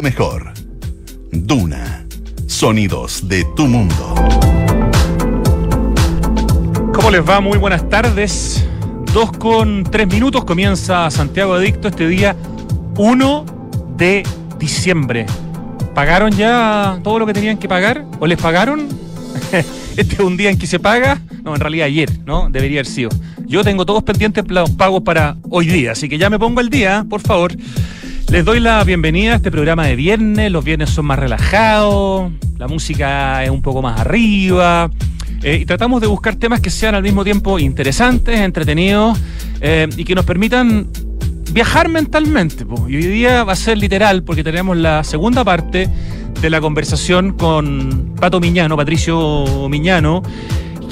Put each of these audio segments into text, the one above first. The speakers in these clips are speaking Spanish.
mejor. Duna. Sonidos de tu mundo. ¿Cómo les va? Muy buenas tardes. Dos con tres minutos comienza Santiago Adicto este día 1 de diciembre. ¿Pagaron ya todo lo que tenían que pagar? ¿O les pagaron? este es un día en que se paga. No, en realidad ayer, ¿no? Debería haber sido. Yo tengo todos pendientes los pagos para hoy día, así que ya me pongo al día, por favor. Les doy la bienvenida a este programa de viernes. Los viernes son más relajados, la música es un poco más arriba. Eh, y tratamos de buscar temas que sean al mismo tiempo interesantes, entretenidos eh, y que nos permitan viajar mentalmente. Y hoy día va a ser literal porque tenemos la segunda parte de la conversación con Pato Miñano, Patricio Miñano,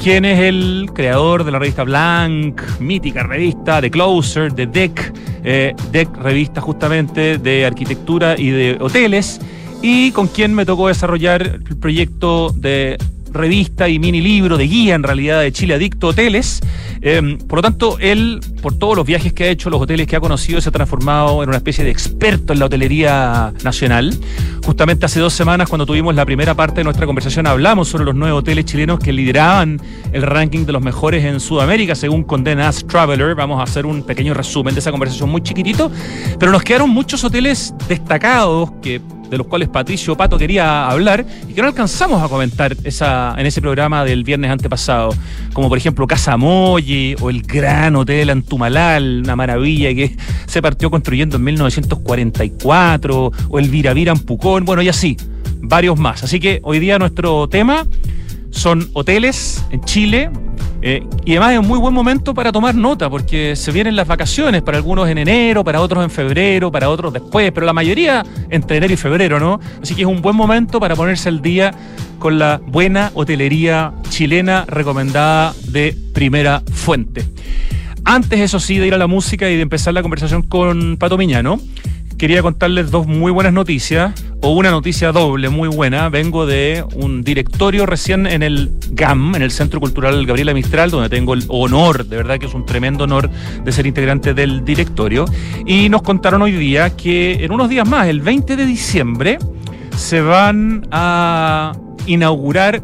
quien es el creador de la revista Blank, mítica revista, de Closer, de Deck, eh, Deck revista justamente de arquitectura y de hoteles, y con quien me tocó desarrollar el proyecto de revista y mini libro de guía en realidad de Chile Adicto Hoteles. Eh, por lo tanto, él, por todos los viajes que ha hecho, los hoteles que ha conocido, se ha transformado en una especie de experto en la hotelería nacional. Justamente hace dos semanas, cuando tuvimos la primera parte de nuestra conversación, hablamos sobre los nueve hoteles chilenos que lideraban el ranking de los mejores en Sudamérica, según Condé Nast Traveler. Vamos a hacer un pequeño resumen de esa conversación muy chiquitito, pero nos quedaron muchos hoteles destacados que de los cuales Patricio Pato quería hablar y que no alcanzamos a comentar esa, en ese programa del viernes antepasado, como por ejemplo Casa Molle o el Gran Hotel Antumalal, una maravilla que se partió construyendo en 1944, o el Viravira en Pucón, bueno, y así, varios más. Así que hoy día nuestro tema son hoteles en Chile, eh, y además es un muy buen momento para tomar nota, porque se vienen las vacaciones, para algunos en enero, para otros en febrero, para otros después, pero la mayoría entre enero y febrero, ¿no? Así que es un buen momento para ponerse al día con la buena hotelería chilena recomendada de primera fuente. Antes, eso sí, de ir a la música y de empezar la conversación con Pato Miñano, quería contarles dos muy buenas noticias, o una noticia doble muy buena. Vengo de un directorio recién en el GAM, en el Centro Cultural Gabriela Mistral, donde tengo el honor, de verdad que es un tremendo honor de ser integrante del directorio. Y nos contaron hoy día que en unos días más, el 20 de diciembre, se van a inaugurar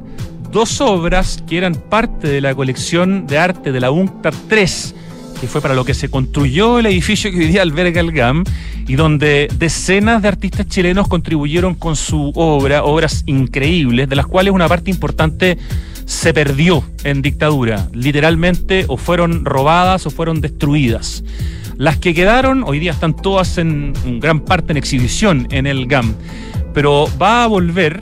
dos obras que eran parte de la colección de arte de la UNCTAD 3 que fue para lo que se construyó el edificio que hoy día alberga el GAM y donde decenas de artistas chilenos contribuyeron con su obra, obras increíbles, de las cuales una parte importante se perdió en dictadura, literalmente o fueron robadas o fueron destruidas. Las que quedaron hoy día están todas en, en gran parte en exhibición en el GAM, pero va a volver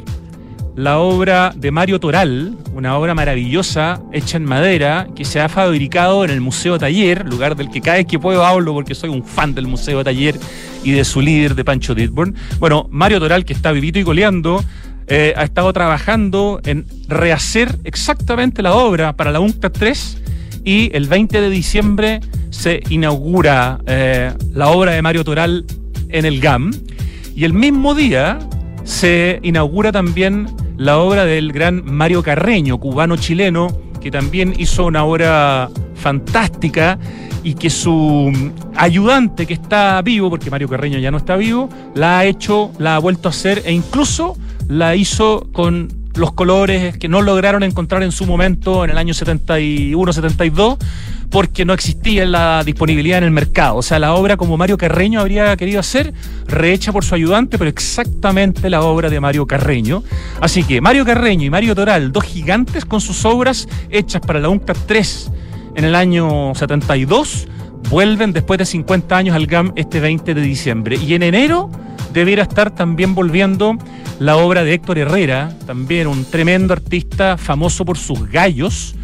la obra de Mario Toral, una obra maravillosa hecha en madera que se ha fabricado en el Museo Taller, lugar del que cada vez que puedo hablo porque soy un fan del Museo Taller y de su líder, de Pancho Ditborn. Bueno, Mario Toral, que está vivito y coleando, eh, ha estado trabajando en rehacer exactamente la obra para la UNCTAD 3 y el 20 de diciembre se inaugura eh, la obra de Mario Toral en el GAM y el mismo día se inaugura también la obra del gran Mario Carreño, cubano-chileno, que también hizo una obra fantástica y que su ayudante que está vivo, porque Mario Carreño ya no está vivo, la ha hecho, la ha vuelto a hacer e incluso la hizo con los colores que no lograron encontrar en su momento en el año 71-72 porque no existía la disponibilidad en el mercado. O sea, la obra como Mario Carreño habría querido hacer, rehecha por su ayudante, pero exactamente la obra de Mario Carreño. Así que Mario Carreño y Mario Toral, dos gigantes con sus obras hechas para la UNCTAD 3 en el año 72, vuelven después de 50 años al GAM este 20 de diciembre. Y en enero debiera estar también volviendo la obra de Héctor Herrera, también un tremendo artista famoso por sus gallos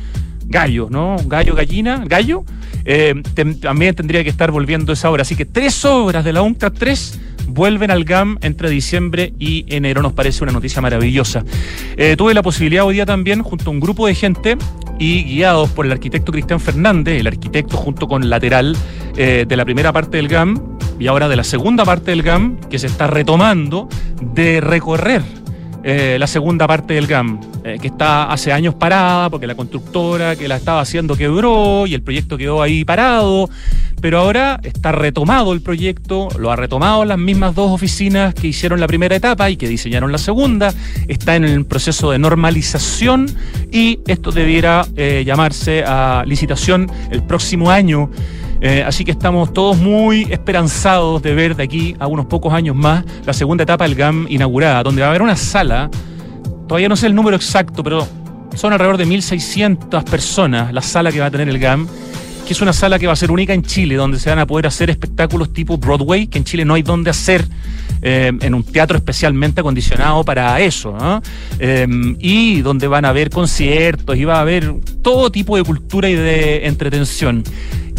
gallo, ¿no? Gallo, gallina, gallo. Eh, también tendría que estar volviendo esa obra. Así que tres obras de la UNCTAD 3 vuelven al GAM entre diciembre y enero. Nos parece una noticia maravillosa. Eh, tuve la posibilidad hoy día también, junto a un grupo de gente y guiados por el arquitecto Cristian Fernández, el arquitecto junto con lateral eh, de la primera parte del GAM y ahora de la segunda parte del GAM, que se está retomando, de recorrer eh, la segunda parte del GAM, eh, que está hace años parada porque la constructora que la estaba haciendo quebró y el proyecto quedó ahí parado, pero ahora está retomado el proyecto, lo ha retomado las mismas dos oficinas que hicieron la primera etapa y que diseñaron la segunda, está en el proceso de normalización y esto debiera eh, llamarse a licitación el próximo año. Eh, así que estamos todos muy esperanzados de ver de aquí a unos pocos años más la segunda etapa del GAM inaugurada, donde va a haber una sala, todavía no sé el número exacto, pero son alrededor de 1.600 personas la sala que va a tener el GAM, que es una sala que va a ser única en Chile, donde se van a poder hacer espectáculos tipo Broadway, que en Chile no hay donde hacer. Eh, en un teatro especialmente acondicionado para eso, eh, y donde van a haber conciertos y va a haber todo tipo de cultura y de entretención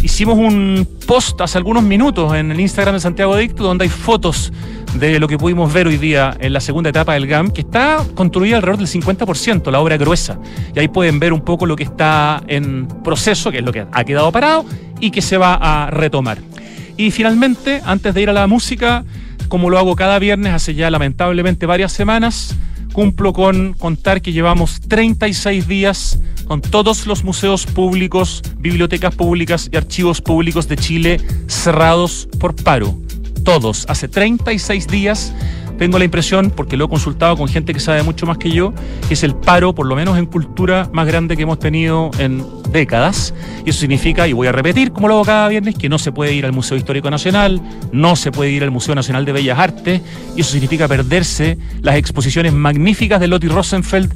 hicimos un post hace algunos minutos en el Instagram de Santiago Adicto donde hay fotos de lo que pudimos ver hoy día en la segunda etapa del GAM, que está construida alrededor del 50%, la obra gruesa. Y ahí pueden ver un poco lo que está en proceso, que es lo que ha quedado parado y que se va a retomar. Y finalmente, antes de ir a la música, como lo hago cada viernes hace ya lamentablemente varias semanas, cumplo con contar que llevamos 36 días con todos los museos públicos, bibliotecas públicas y archivos públicos de Chile cerrados por paro. Todos. Hace 36 días tengo la impresión, porque lo he consultado con gente que sabe mucho más que yo, que es el paro, por lo menos en cultura, más grande que hemos tenido en décadas. Y eso significa, y voy a repetir, como lo hago cada viernes, que no se puede ir al Museo Histórico Nacional, no se puede ir al Museo Nacional de Bellas Artes, y eso significa perderse las exposiciones magníficas de Lotti Rosenfeld.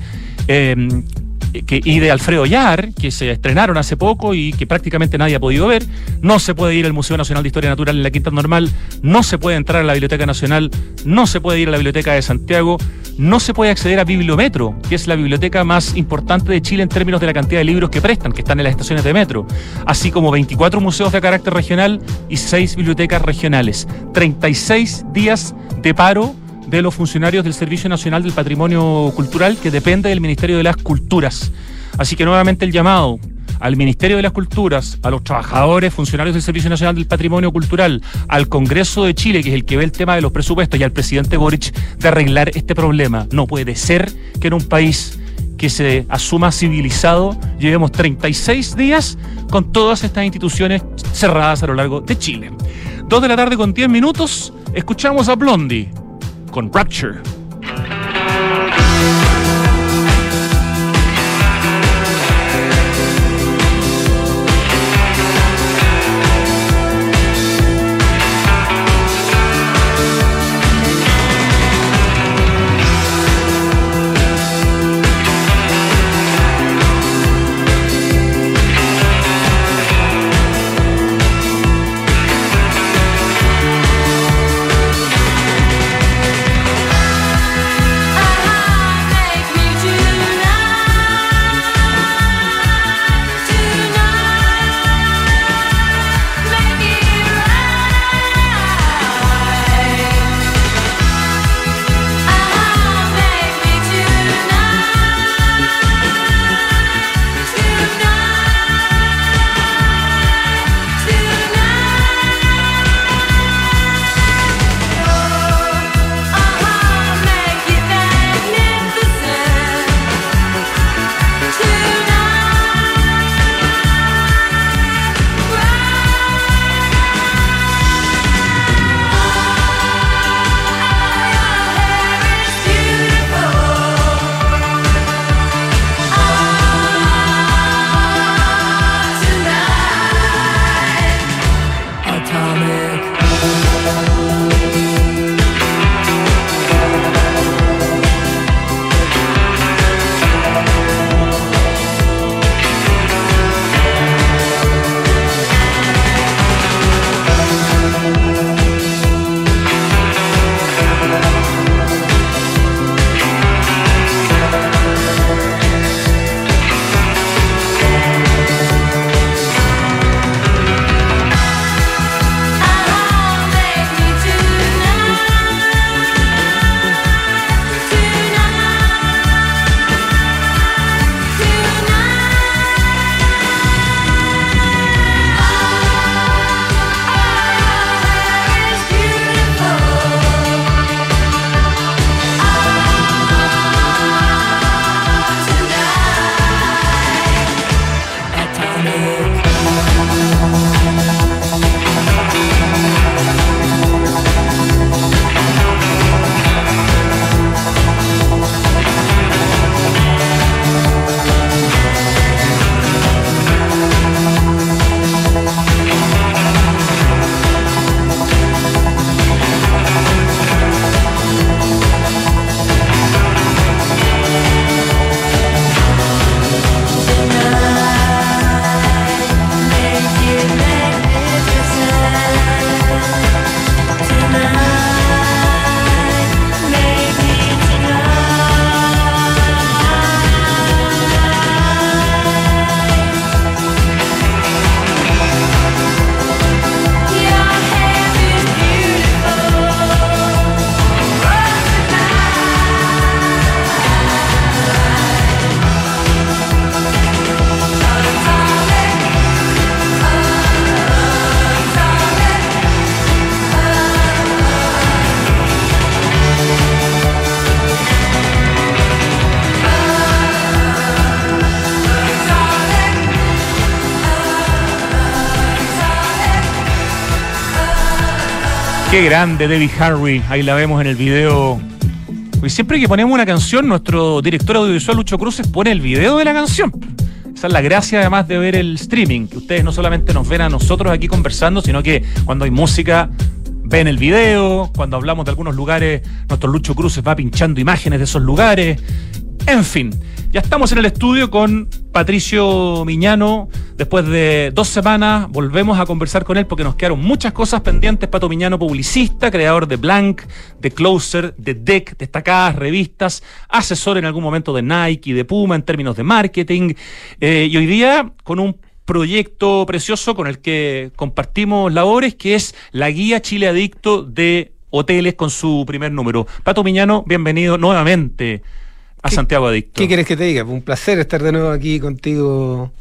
Eh, y de Alfredo Yar, que se estrenaron hace poco y que prácticamente nadie ha podido ver. No se puede ir al Museo Nacional de Historia Natural en la Quinta Normal, no se puede entrar a la Biblioteca Nacional, no se puede ir a la Biblioteca de Santiago, no se puede acceder a Bibliometro, que es la biblioteca más importante de Chile en términos de la cantidad de libros que prestan, que están en las estaciones de metro, así como 24 museos de carácter regional y 6 bibliotecas regionales. 36 días de paro de los funcionarios del Servicio Nacional del Patrimonio Cultural que depende del Ministerio de las Culturas. Así que nuevamente el llamado al Ministerio de las Culturas, a los trabajadores, funcionarios del Servicio Nacional del Patrimonio Cultural, al Congreso de Chile, que es el que ve el tema de los presupuestos, y al presidente Boric de arreglar este problema. No puede ser que en un país que se asuma civilizado llevemos 36 días con todas estas instituciones cerradas a lo largo de Chile. Dos de la tarde con 10 minutos, escuchamos a Blondie con Rapture. Qué grande Debbie Harry, ahí la vemos en el video. Y siempre que ponemos una canción, nuestro director audiovisual Lucho Cruces pone el video de la canción. Esa es la gracia además de ver el streaming, que ustedes no solamente nos ven a nosotros aquí conversando, sino que cuando hay música ven el video, cuando hablamos de algunos lugares, nuestro Lucho Cruces va pinchando imágenes de esos lugares. En fin, ya estamos en el estudio con Patricio Miñano. Después de dos semanas volvemos a conversar con él porque nos quedaron muchas cosas pendientes. Pato Miñano, publicista, creador de Blank, de Closer, de Deck, destacadas revistas, asesor en algún momento de Nike y de Puma en términos de marketing. Eh, y hoy día con un proyecto precioso con el que compartimos labores, que es la Guía Chile Adicto de Hoteles con su primer número. Pato Miñano, bienvenido nuevamente a Santiago Adicto. ¿Qué quieres que te diga? Un placer estar de nuevo aquí contigo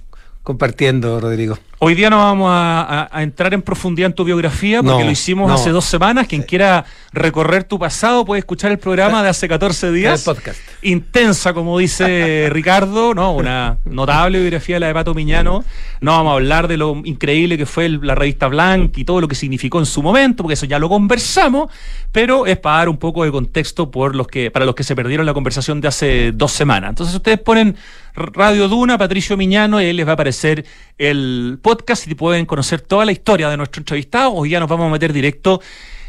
compartiendo, Rodrigo. Hoy día no vamos a, entrar en profundidad en tu biografía porque lo hicimos hace dos semanas. Quien quiera recorrer tu pasado puede escuchar el programa de hace 14 días. El podcast. Intensa, como dice Ricardo, ¿no? Una notable biografía de la de Pato Miñano. No vamos a hablar de lo increíble que fue la revista Blanc y todo lo que significó en su momento, porque eso ya lo conversamos, pero es para dar un poco de contexto por los que, para los que se perdieron la conversación de hace dos semanas. Entonces ustedes ponen Radio Duna, Patricio Miñano, y ahí les va a aparecer el podcast y pueden conocer toda la historia de nuestro entrevistado. Hoy ya nos vamos a meter directo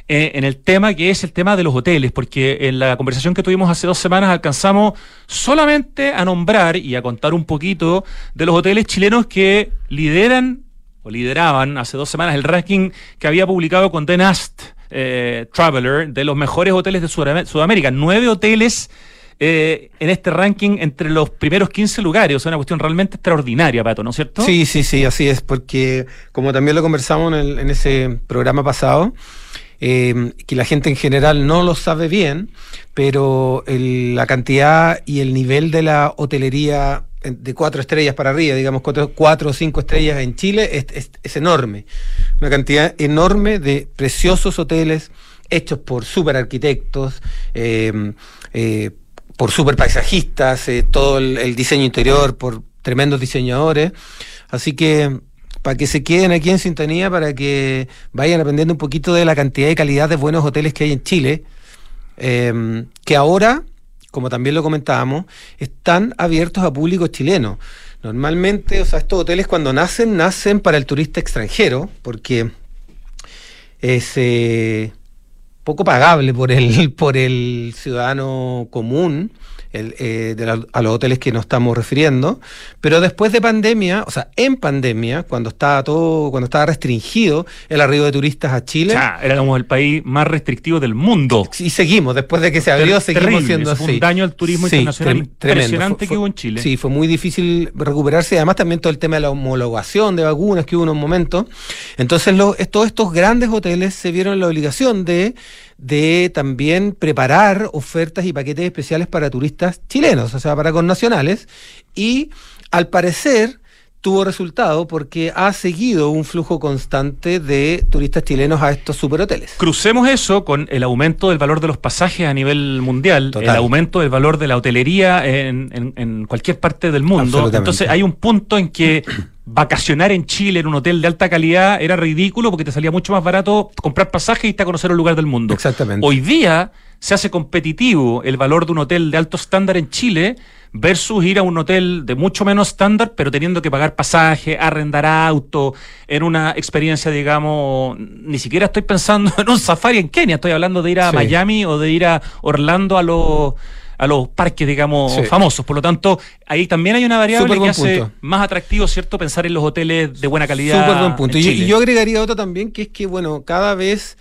eh, en el tema que es el tema de los hoteles, porque en la conversación que tuvimos hace dos semanas alcanzamos solamente a nombrar y a contar un poquito de los hoteles chilenos que lideran o lideraban hace dos semanas el ranking que había publicado con The Nast eh, Traveler de los mejores hoteles de Sudamérica. Nueve hoteles eh, en este ranking entre los primeros 15 lugares. O sea, una cuestión realmente extraordinaria, Pato, ¿no es cierto? Sí, sí, sí, así es, porque como también lo conversamos en, ese programa pasado, eh, que la gente en general no lo sabe bien, pero la cantidad y el nivel de la hotelería de cuatro estrellas para arriba, digamos cuatro, o cinco estrellas en Chile, es, enorme. Una cantidad enorme de preciosos hoteles hechos por super arquitectos, eh, eh, por super paisajistas, eh, todo el, diseño interior por tremendos diseñadores. Así que para que se queden aquí en sintonía, para que vayan aprendiendo un poquito de la cantidad y calidad de buenos hoteles que hay en Chile, em, que ahora, como también lo comentábamos, están abiertos a público chileno. Normalmente, o sea, estos hoteles cuando nacen, nacen para el turista extranjero, porque. Eh, poco pagable por el, por el ciudadano común el, eh, de a los hoteles que nos estamos refiriendo, pero después de pandemia, o sea, en pandemia, cuando estaba todo, cuando estaba restringido el arribo de turistas a Chile. era éramos el país más restrictivo del mundo. Y seguimos, después de que se abrió, seguimos siendo así. un daño al turismo internacional impresionante que hubo en Chile. Sí, fue muy difícil recuperarse, además también todo el tema de la homologación de vacunas que hubo en un momento. Entonces, todos estos grandes hoteles se vieron la obligación de de también preparar ofertas y paquetes especiales para turistas chilenos, o sea, para connacionales, y al parecer tuvo resultado porque ha seguido un flujo constante de turistas chilenos a estos superhoteles. Crucemos eso con el aumento del valor de los pasajes a nivel mundial, el aumento del valor de la hotelería en, en cualquier parte del mundo. Entonces hay un punto en que vacacionar en Chile en un hotel de alta calidad era ridículo porque te salía mucho más barato comprar pasajes y irte a conocer un lugar del mundo. Exactamente. Hoy día se hace competitivo el valor de un hotel de alto estándar en Chile versus ir a un hotel de mucho menos estándar, pero teniendo que pagar pasaje, arrendar auto, en una experiencia, digamos, ni siquiera estoy pensando en un safari en Kenia, estoy hablando de ir a Miami o de ir a Orlando a los a los parques, digamos, famosos. Por lo tanto, ahí también hay una variable que hace más atractivo, ¿cierto?, pensar en los hoteles de buena calidad. Súper buen punto. Y yo agregaría otro también, que es que, bueno, cada vez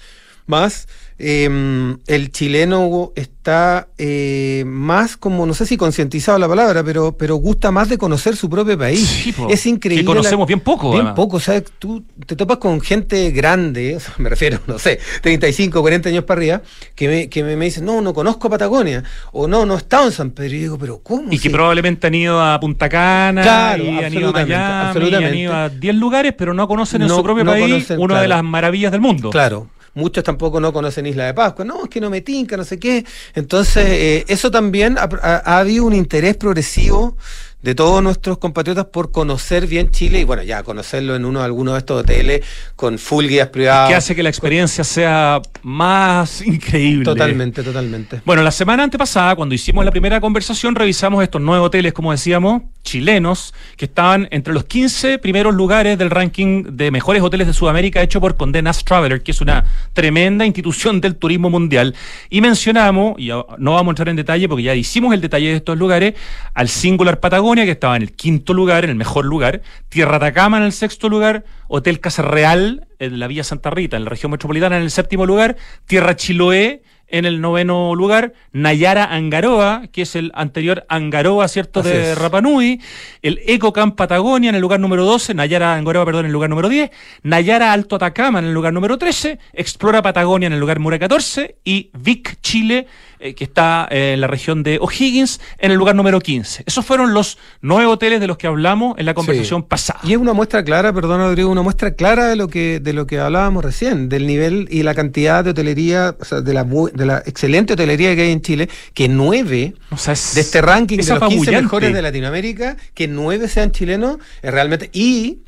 más eh, el chileno está eh, más como, no sé si concientizado la palabra, pero, pero gusta más de conocer su propio país. es increíble. Que conocemos bien poco. Bien poco, o sea, tú te topas con gente grande, me refiero, no sé, 35, 40 años para arriba, que me, que me, dicen, no, no conozco Patagonia, o no, no he estado en San Pedro. Y digo, pero ¿cómo? Y que probablemente han ido a Punta Cana, y han ido a Miami, absolutamente. han ido a 10 lugares, pero no conocen en su propio país una de las maravillas del mundo. Claro, muchos tampoco no conocen Isla de Pascua, no, es que no me tinca, no sé qué. Entonces, eh, eso también ha, habido un interés progresivo de todos nuestros compatriotas por conocer bien Chile y bueno, ya conocerlo en uno de algunos de estos hoteles con full guías privadas. Que hace que la experiencia sea más increíble. Totalmente, totalmente. Bueno, la semana antepasada, cuando hicimos la primera conversación, revisamos estos nueve hoteles, como decíamos, chilenos, que estaban entre los 15 primeros lugares del ranking de mejores hoteles de Sudamérica hecho por Condenas Traveler, que es una tremenda institución del turismo mundial. Y mencionamos, y no vamos a entrar en detalle porque ya hicimos el detalle de estos lugares, al Singular Patagonia, que estaba en el quinto lugar, en el mejor lugar, Tierra Atacama en el sexto lugar, Hotel Casa Real en la Villa Santa Rita, en la región metropolitana, en el séptimo lugar, Tierra Chiloé en el noveno lugar, Nayara Angaroa, que es el anterior Angaroa, ¿cierto?, de Rapanui, el Ecocamp Patagonia en el lugar número 12, Nayara Angaroa, perdón, en el lugar número 10, Nayara Alto Atacama en el lugar número 13, Explora Patagonia en el lugar número 14 y Vic Chile eh, que está eh, en la región de O'Higgins, en el lugar número 15. Esos fueron los nueve hoteles de los que hablamos en la conversación pasada. Y es una muestra clara, perdón Rodrigo, una muestra clara de lo que de lo que hablábamos recién, del nivel y la cantidad de hotelería, o sea, de la, de la excelente hotelería que hay en Chile, que nueve de este ranking de los 15 mejores de Latinoamérica, que nueve sean chilenos, es realmente... Y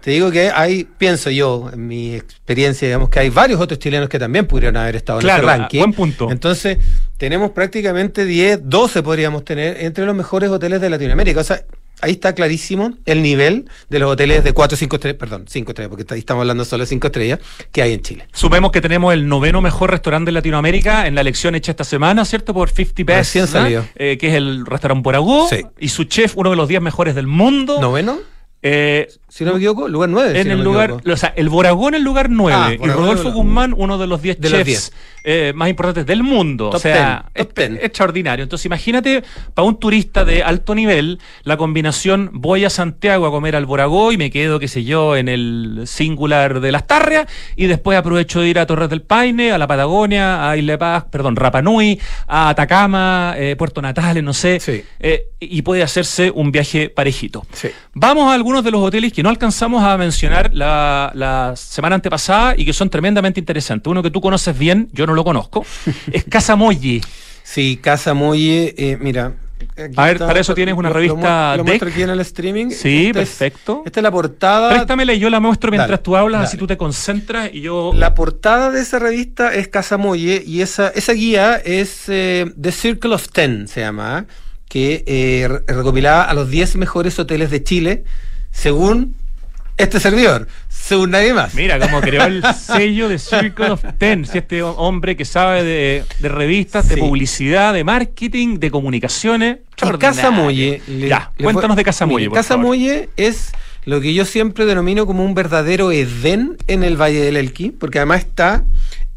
te digo que hay, pienso yo, en mi experiencia, digamos que hay varios otros chilenos que también pudieron haber estado en ese ranking. Buen punto. Entonces, tenemos prácticamente 10, 12 podríamos tener entre los mejores hoteles de Latinoamérica. O sea, ahí está clarísimo el nivel de los hoteles de 4 5 estrellas, perdón, 5 estrellas, porque ahí estamos hablando solo de 5 estrellas, que hay en Chile. Supemos que tenemos el noveno mejor restaurante de Latinoamérica en la elección hecha esta semana, ¿cierto? Por 50 Best, eh, que es el restaurante Boragó, sí. y su chef, uno de los 10 mejores del mundo. ¿Noveno? Eh, si no me equivoco, lugar 9. En el lugar, o sea, el Boragón en el lugar 9 ah, y Rodolfo Guzmán, uno de los 10 chefs eh, más importantes del mundo. o sea, extraordinario. Entonces, imagínate para un turista de alto nivel la combinación voy a Santiago a comer al Boragó y me quedo, qué sé yo, en el singular de las Tarrias y después aprovecho de ir a Torres del Paine, a la Patagonia, a Isla Paz, perdón, Rapanui, a Atacama, eh, Puerto Natales, no sé. Eh, y puede hacerse un viaje parejito. Vamos a algunos de los hoteles que no alcanzamos a mencionar la, semana antepasada y que son tremendamente interesantes. Uno que tú conoces bien, yo no lo conozco, es Casa Molle. Sí, Casa Molle, eh, mira. A ver, para eso tienes una revista. Lo, lo muestro aquí en el streaming. Sí, perfecto. esta es la portada. Préstamela y yo la muestro mientras tú hablas, así tú te concentras y yo. La portada de esa revista es Casa Molle y esa, esa guía es eh, The Circle of Ten, se llama, que eh, recopilaba a los 10 mejores hoteles de Chile según este servidor, según nadie más. Mira cómo creó el sello de Circle of Ten, si este hombre que sabe de, revistas, de publicidad, de marketing, de comunicaciones. Casa Molle. ya, cuéntanos de Casa Molle. Casa Molle es lo que yo siempre denomino como un verdadero Edén en el Valle del Elqui, porque además está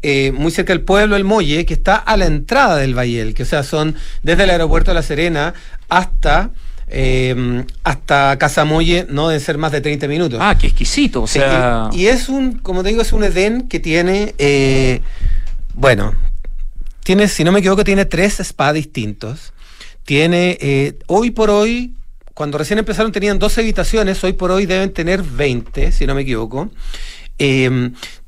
eh, muy cerca del pueblo El Molle, que está a la entrada del Valle del Elqui, o sea, son desde el aeropuerto de La Serena hasta eh, hasta Casamoye no deben ser más de 30 minutos. Ah, qué exquisito. O sea... y, es un, como te digo, es un Edén que tiene, eh, bueno, tiene, si no me equivoco, tiene tres spas distintos. Tiene, eh, hoy por hoy, cuando recién empezaron tenían dos habitaciones, hoy por hoy deben tener 20, si no me equivoco.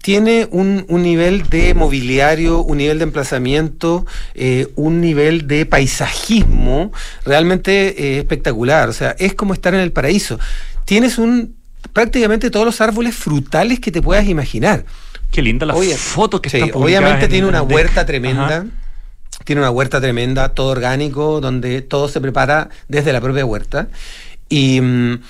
Tiene un, nivel de mobiliario, un nivel de emplazamiento, eh, un nivel de paisajismo realmente eh, espectacular. O sea, es como estar en el paraíso. Tienes un prácticamente todos los árboles frutales que te puedas imaginar. Qué linda la foto que está Obviamente tiene una huerta tremenda. Tiene una huerta tremenda, todo orgánico, donde todo se prepara desde la propia huerta. Y mm,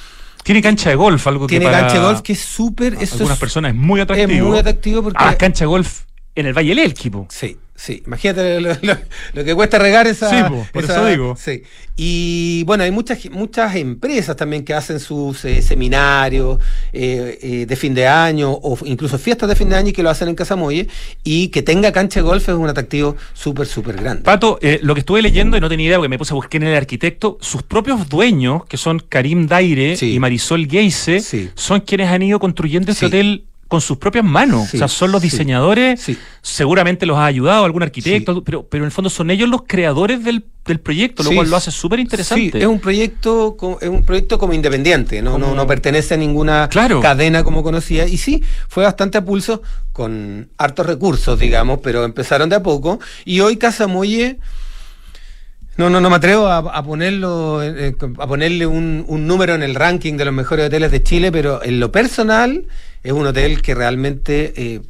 tiene cancha de golf, algo que Tiene cancha de golf que es súper... Algunas personas es muy atractivo. Es muy atractivo porque... Ah, cancha de golf en el Valle del Elqui, Sí, Sí, imagínate lo, que cuesta regar esa. Sí, por eso digo. Sí. Y bueno, hay muchas, muchas empresas también que hacen sus eh, seminarios eh, eh, de fin de año o incluso fiestas de fin de año y que lo hacen en Casamoye y que tenga cancha de golf es un atractivo súper, súper grande. Pato, lo que estuve leyendo y no tenía idea porque me puse a buscar en el arquitecto, sus propios dueños, que son Karim Daire y Marisol Geise, son quienes han ido construyendo este hotel con sus propias manos. o sea, son los diseñadores, seguramente los ha ayudado algún arquitecto, pero, pero en el fondo son ellos los creadores del, proyecto, lo cual lo hace súper interesante. es un proyecto, es un proyecto como independiente, no, no, no pertenece a ninguna cadena como conocía. Y sí, fue bastante a pulso, con hartos recursos, digamos, pero empezaron de a poco. Y hoy Casa Molle No, no, no me atrevo a, a ponerlo, eh, a ponerle un, un número en el ranking de los mejores hoteles de Chile, pero en lo personal es un hotel que realmente eh,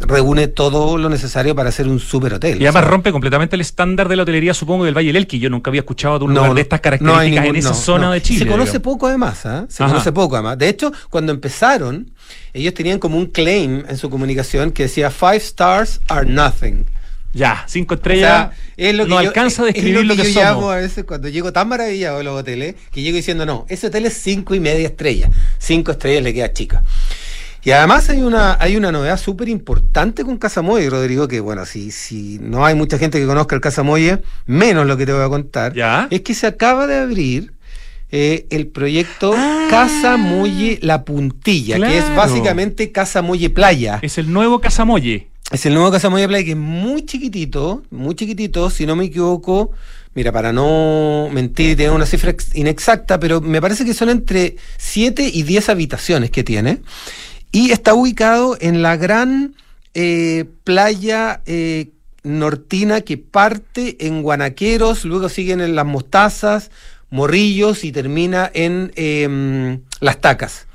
reúne todo lo necesario para ser un super hotel. Y además O sea, rompe completamente el estándar de la hotelería, supongo, del Valle del Elqui. Yo nunca había escuchado de un no, lugar de estas características ningún- en esa no, zona de Chile. Se conoce digamos. poco además, ¿ah? Se Ajá. conoce poco además. De hecho, cuando empezaron, ellos tenían como un claim en su comunicación que decía five stars are nothing. Ya, cinco O estrellas. sea, es lo que no yo- alcanza a es describir lo que, yo somos. llamo a veces cuando llego tan maravillado de los hoteles que llego diciendo, no, ese hotel es cinco y media estrellas. Cinco estrellas le queda chica. Y además hay una, hay una novedad súper importante con Casamoye, Rodrigo, que bueno, si, si no hay mucha gente que conozca el Casamoye, menos lo que te voy a contar, Ya. es que se acaba de abrir eh, el proyecto Ah. Casa Molle La Puntilla, que es básicamente Casa Molle Playa. Es el nuevo Casamoye. Es el nuevo Casa Moya Playa que es muy chiquitito, muy chiquitito, si no me equivoco. Mira, para no mentir y tener una cifra ex- inexacta, pero me parece que son entre 7 y 10 habitaciones que tiene. Y está ubicado en la gran eh, playa eh, nortina que parte en Guanaqueros, luego siguen en Las Mostazas, Morrillos y termina en em, Las Tacas.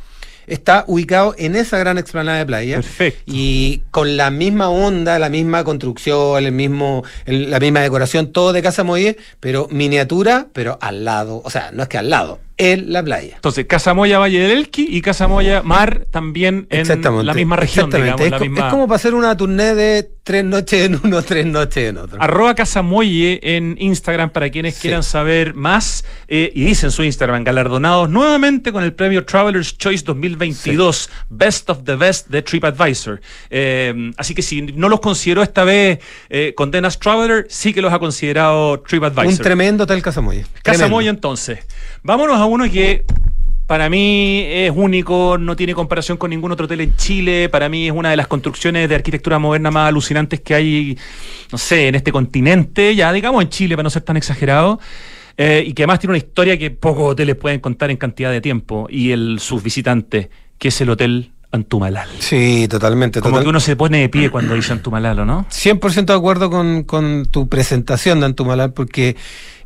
Está ubicado en esa gran explanada de playa. Perfecto. Y con la misma onda, la misma construcción, el mismo, el- la misma decoración, todo de Casa Moye, pero miniatura, pero al lado, o sea, no es que al lado, en la playa. Entonces, Casamoya Valle del Elqui y Casamoya Mar también en Exactamente. la misma región, Exactamente. digamos. es, la co- misma... es como para hacer una tournée de tres noches en uno, tres noches en otro. Arroba Casamoye en Instagram para quienes Sí. quieran saber más. eh, y dicen su Instagram, galardonados nuevamente con el premio Traveler's Choice 2022, Best of the Best de TripAdvisor. Eh, así que si no los consideró esta vez eh, Condenas Traveler, sí que los ha considerado TripAdvisor. Un tremendo hotel Casa Moye. Casa Tremendo. Moya entonces. Vámonos a uno que para mí es único, no tiene comparación con ningún otro hotel en Chile. Para mí es una de las construcciones de arquitectura moderna más alucinantes que hay, no sé, en este continente, ya digamos en Chile para no ser tan exagerado. Eh, y que además tiene una historia que pocos hoteles pueden contar en cantidad de tiempo. Y el sus visitantes, que es el Hotel Antumalal. Sí, totalmente. Como total- que uno se pone de pie cuando dice Antumalal, ¿o no? 100% de acuerdo con, con tu presentación de Antumalal porque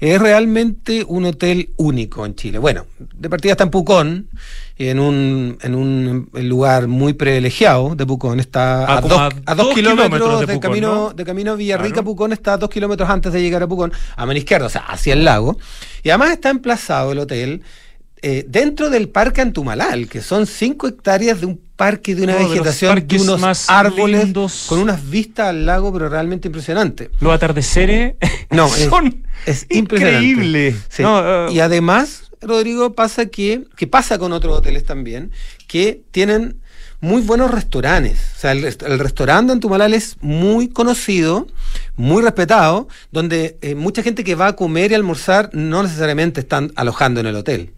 es realmente un hotel único en Chile. Bueno, de partida está en Pucón, en un, en un lugar muy privilegiado de Pucón. Está Ah, a, dos, a a dos dos kilómetros, kilómetros de de, Pucón, camino, ¿no? de camino a Villarrica. Claro. Pucón está a dos kilómetros antes de llegar a Pucón, a mano izquierda, o sea, hacia el lago. Y además está emplazado el hotel eh, dentro del Parque Antumalal, que son cinco hectáreas de un parque de una Uno de vegetación, de, parques unos más árboles, lindos. con unas vistas al lago, pero realmente impresionante. Los atardeceres No, es- son Es. Sí. No, eh, y además, Rodrigo, pasa que, que pasa con otros hoteles también, que tienen muy buenos restaurantes. O sea, el restaurante en Tumalal es muy conocido, muy respetado, donde eh, mucha gente que va a comer y almorzar no necesariamente están alojando en el hotel.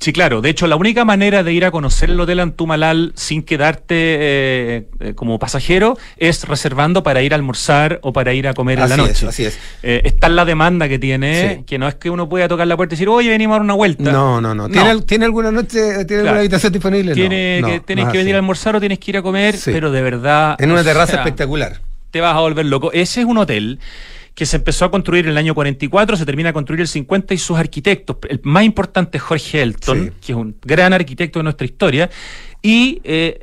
Sí, claro. De hecho, la única manera de ir a conocer el Hotel Antumalal sin quedarte eh, eh, como pasajero es reservando para ir a almorzar o para ir a comer en la noche. es, así es. Eh, está la demanda que tiene, Sí. que no es que uno pueda tocar la puerta y decir, oye, venimos a dar una vuelta. No, no, no. ¿Tiene, al- ¿tiene alguna noche, tiene Claro. alguna habitación disponible? Tiene no, que, tienes no que venir a almorzar o tienes que ir a comer, Sí. pero de verdad. En una o terraza sea, espectacular. te vas a volver loco. Ese es un hotel que se empezó a construir en el año 44, se termina a construir el 50 y sus arquitectos, el más importante es Jorge Elton, Sí. que es un gran arquitecto de nuestra historia, y eh,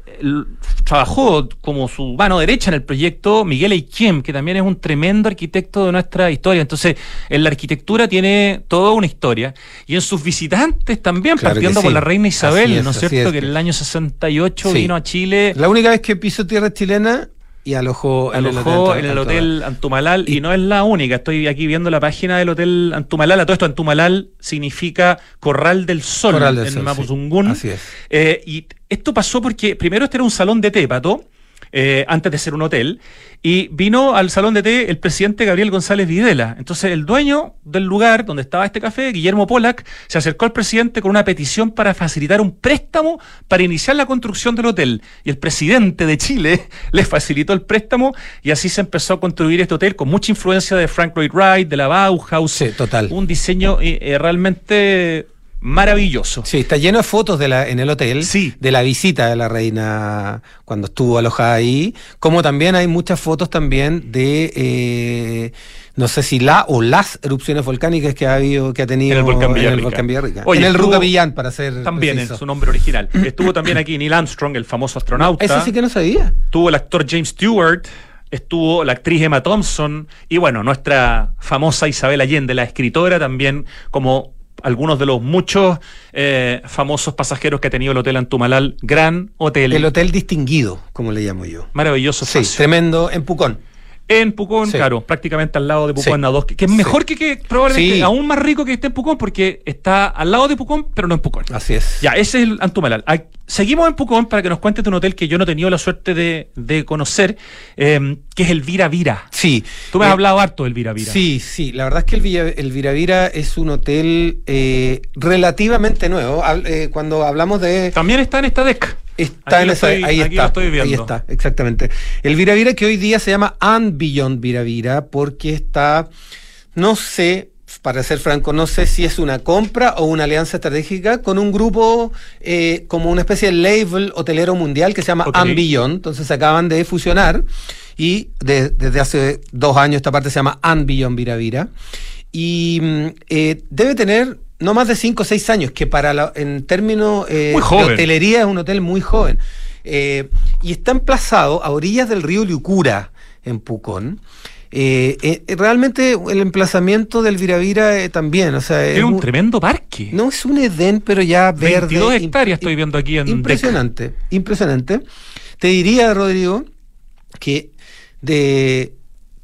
trabajó como su mano derecha en el proyecto Miguel Eiquem, que también es un tremendo arquitecto de nuestra historia. Entonces, en la arquitectura tiene toda una historia, y en sus visitantes también, Claro partiendo por sí. la reina Isabel, es, ¿no es cierto? es. Que en el año 68 Sí. vino a Chile. La única vez que piso tierra chilena y alojó, alojó en el hotel Antumalal y, no es la única. Estoy aquí viendo la página del hotel Antumalal. A todo esto, Antumalal significa Corral del Sol Corral del en Mapuzungún. sí. Así es. Eh, y esto pasó porque primero este era un salón de té, Pato, eh, antes de ser un hotel, y vino al salón de té el presidente Gabriel González Videla. Entonces el dueño del lugar donde estaba este café, Guillermo Polak, se acercó al presidente con una petición para facilitar un préstamo para iniciar la construcción del hotel. Y el presidente de Chile le facilitó el préstamo y así se empezó a construir este hotel con mucha influencia de Frank Lloyd Wright, de la Bauhaus. Sí, total. Un diseño eh, eh, realmente maravilloso. Sí, está lleno de fotos de la, en el hotel Sí. de la visita de la reina cuando estuvo alojada ahí, como también hay muchas fotos también de, eh, no sé si la o las erupciones volcánicas que ha habido, que ha tenido En el volcán en el Villarrica. volcán Villarrica. Oye, en el estuvo- Rucavillán, para ser También preciso. en su nombre original. Estuvo también aquí Neil Armstrong, el famoso astronauta. Eso sí que no sabía. Estuvo el actor James Stewart, estuvo la actriz Emma Thompson y bueno, nuestra famosa Isabel Allende, la escritora también como algunos de los muchos eh, famosos pasajeros que ha tenido el hotel Antumalal, gran hotel, El hotel distinguido, como le llamo yo. maravilloso Sí, espacio. tremendo en Pucón. En Pucón, Sí. claro, prácticamente al lado de Pucón Sí. a dos, que, que es mejor que, que probablemente aún más rico que esté en Pucón porque está al lado de Pucón, pero no en Pucón. Así es. Ya, ese es el Antumalal. Seguimos en Pucón para que nos cuentes de un hotel que yo no he tenido la suerte de, de conocer, eh, que es el Vira Vira. Sí. Tú me has Eh, hablado harto del Vira Vira. Sí, sí, la verdad es que el, el Viravira es un hotel eh, relativamente nuevo. Eh, cuando hablamos de... También está en esta deck. Está en esa, estoy- ahí aquí está, lo estoy ahí viendo. está, exactamente. El Viravira que hoy día se llama And Beyond Viravira porque está, no sé, para ser franco, no sé si es una compra o una alianza estratégica con un grupo eh, como una especie de label hotelero mundial que se llama Ok. And Beyond. Entonces se acaban de fusionar y de- desde hace dos años esta parte se llama Beyond Viravira. Y mm, eh, debe tener no más de 5 o 6 años, que para la- en términos eh, de hotelería es un hotel muy joven. Y está emplazado a orillas del río Liucura, en Pucón. Eh, eh, realmente el emplazamiento del Viravira eh, también, o sea, es un un- tremendo parque. no es un Edén, pero ya verde. 22 im- hectáreas estoy viendo aquí en Impresionante, impresionante. Te diría, Rodrigo, que de,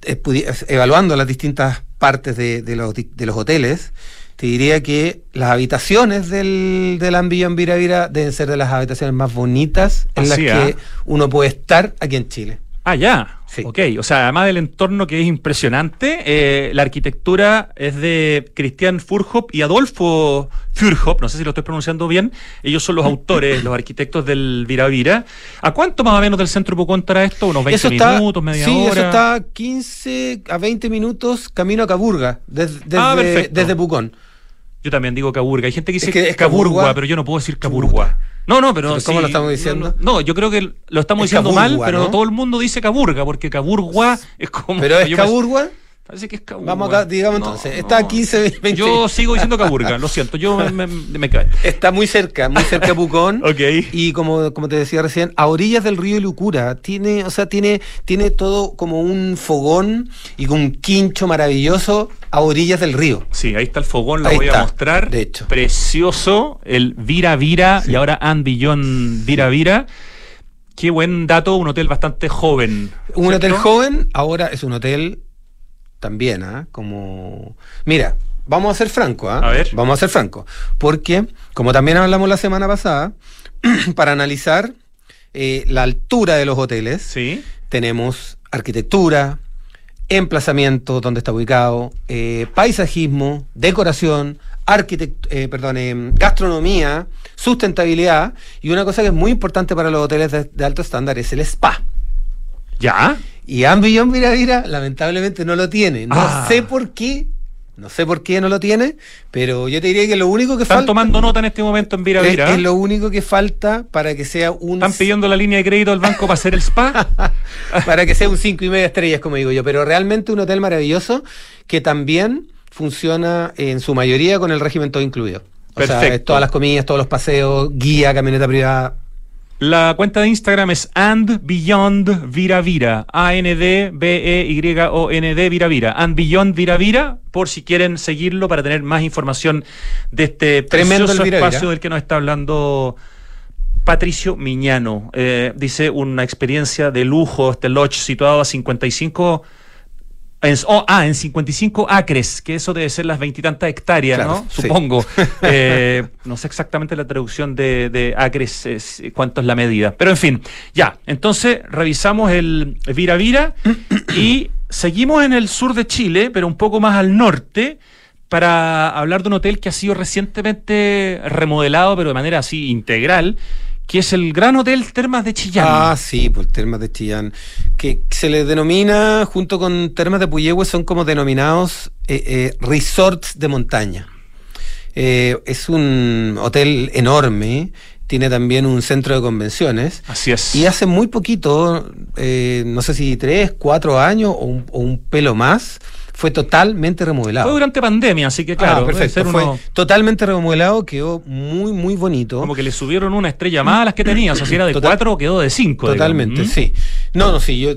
eh, evaluando las distintas partes de, de los, di- de los hoteles, te diría que las habitaciones del, del Ambillón Viravira deben ser de las habitaciones más bonitas en las que ¿ah? uno puede estar aquí en Chile. Ah, ya. Sí. Ok, o sea, además del entorno que es impresionante, eh, la arquitectura es de Cristian Furhop y Adolfo Furhop, no sé si lo estoy pronunciando bien. Ellos son los autores, los arquitectos del Vira Vira. ¿A cuánto más o menos del centro Pucón estará esto? ¿Unos 20 eso está, minutos, media sí, hora? eso está 15 a 20 minutos camino a Caburga, des- desde, Ah, perfecto. desde Pucón. Yo también digo Caburga. Hay gente que dice Es que es Caburgua, Caburgua. pero yo no puedo decir Caburgua. No, no, pero. ¿Pero cómo sí, lo estamos diciendo? No, no, yo creo que lo estamos Es diciendo mal, Caburgua, pero ¿no? todo el mundo dice Caburga, porque Caburgua es como. Pero es yo me- Caburgua. Parece que es Caburga. Vamos acá, digamos No, entonces. no. Está a 15, 20. Yo sigo diciendo Caburga, lo siento, yo me, me, me cae. Está muy cerca, muy cerca de Pucón. Ok. Y como, como te decía recién, a orillas del río Lucura. Tiene, o sea, tiene, tiene todo como un fogón y un quincho maravilloso a orillas del río. Sí, ahí está el fogón, lo Ahí voy a mostrar. de hecho. Precioso, el Vira Vira y ahora And Billón Vira Vira. Qué buen dato, un hotel bastante joven. Un ¿cierto? hotel joven, ahora es un hotel también, ¿ah? Como. Mira, vamos a ser franco, ¿ah? A ver. Vamos a ser franco. Porque, como también hablamos la semana pasada, para analizar eh, la altura de los hoteles, Sí. tenemos arquitectura, emplazamiento, donde está ubicado, eh, paisajismo, decoración, arquitect eh, perdón, eh, gastronomía, sustentabilidad y una cosa que es muy importante para los hoteles de, de alto estándar es el spa. ¿Ya? Y Ambillón Viravira lamentablemente no lo tiene. No Ah. sé por qué, no sé por qué no lo tiene, pero yo te diría que lo único que Están falta tomando nota en este momento en Vira es, es lo único que falta para que sea un Están pidiendo la línea de crédito al banco para hacer el spa. para que sea un cinco y media estrellas, como digo yo, pero realmente un hotel maravilloso que también funciona en su mayoría con el régimen todo incluido. O sea, Perfecto. todas las comidas, todos los paseos, guía, camioneta privada. La cuenta de Instagram es And Beyond Vira Vira. A-N-D-B-E-Y-O-N-D Vira Vira. And Beyond Vira Vira, por si quieren seguirlo para tener más información de este Tremendo precioso Vira espacio Vira. del que nos está hablando Patricio Miñano. Eh, dice una experiencia de lujo, este lodge situado a 55. En, oh, ah, en 55 acres, que eso debe ser las veintitantas hectáreas, Claro, ¿no? sí. Supongo. Eh, no sé exactamente la traducción de, de acres, es, cuánto es la medida. Pero en fin, ya. Entonces, revisamos el Vira Vira y seguimos en el sur de Chile, pero un poco más al norte, para hablar de un hotel que ha sido recientemente remodelado, pero de manera así integral, que es el Gran Hotel Termas de Chillán. Ah, sí, pues Termas de Chillán. Que se le denomina, junto con Termas de Puyehue, son como denominados eh, eh, resorts de montaña. Eh, es un hotel enorme, tiene también un centro de convenciones. Así es. Y hace muy poquito, no sé si tres, cuatro años o un, o un pelo más, fue totalmente remodelado. Fue durante pandemia, así que claro, ah, perfecto. Fue totalmente remodelado, quedó muy, muy bonito. Como que le subieron una estrella más a las que tenía, o sea, si era de cuatro, quedó de cinco. Totalmente, sí. No, no, sí, yo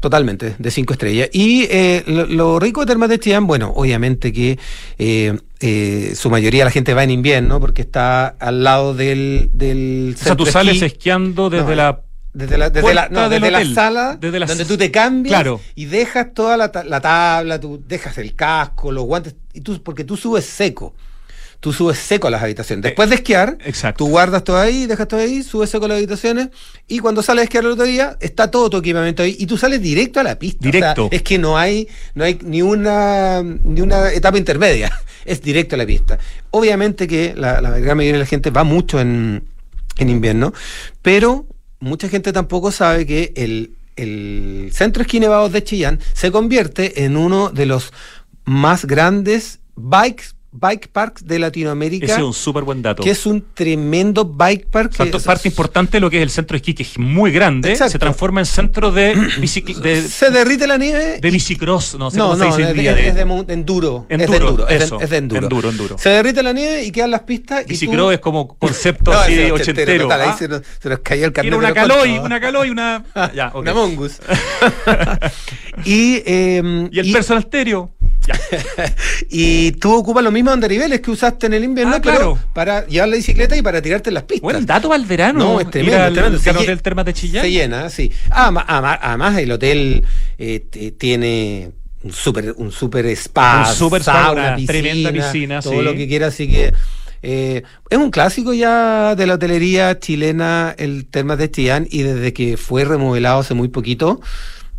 totalmente, de cinco estrellas. Y eh, lo, rico de Termas de Chillán, bueno, obviamente que eh, eh, su mayoría la gente va en invierno porque está al lado del, del O sea, tú sales esquiando desde la desde la, desde la, desde la sala desde donde tú te cambias y dejas toda la, la, tabla, tú dejas el casco, los guantes, y tú, porque tú subes seco tú subes seco a las habitaciones. Después de esquiar, tú guardas todo ahí, dejas todo ahí, subes seco a las habitaciones y cuando sales a esquiar el otro día, está todo tu equipamiento ahí y tú sales directo a la pista. Directo. es que no hay, no hay ni una, ni una etapa intermedia, es directo a la pista. Obviamente que la, la gran mayoría de la gente va mucho en, en invierno, pero mucha gente tampoco sabe que el, el Centro Esquí Nevados de Chillán se convierte en uno de los más grandes bikes bike parks de Latinoamérica. Ese es un súper buen dato. Que es un tremendo bike park. parte importante de lo que es el centro de esquí, que es muy grande, se transforma en centro de bicicleta. Se derrite la nieve. De bicicross, no sé no, no, es, de, es, de, enduro. Es de enduro. Eso, es de enduro. enduro. enduro. Se derrite la nieve y quedan las pistas. Bicicross es como concepto así de ochentero. ¿ah? se, nos, se, nos, cayó el carnet. una caloy, una caloy, una. ya, okay. Una mongus. y, eh, y el y, personal stereo. y tú ocupas los mismos andariveles que usaste en el invierno, ah, para llevar la bicicleta y para tirarte en las pistas. Bueno, el dato para el verano. No, es tremendo. El, hotel Termas de Chillán. Se llena, sí. además, el hotel eh, tiene un super, un super spa, un super sauna, tremenda piscina, todo lo que quieras, así que eh, es un clásico ya de la hotelería chilena el Termas de Chillán y desde que fue remodelado hace muy poquito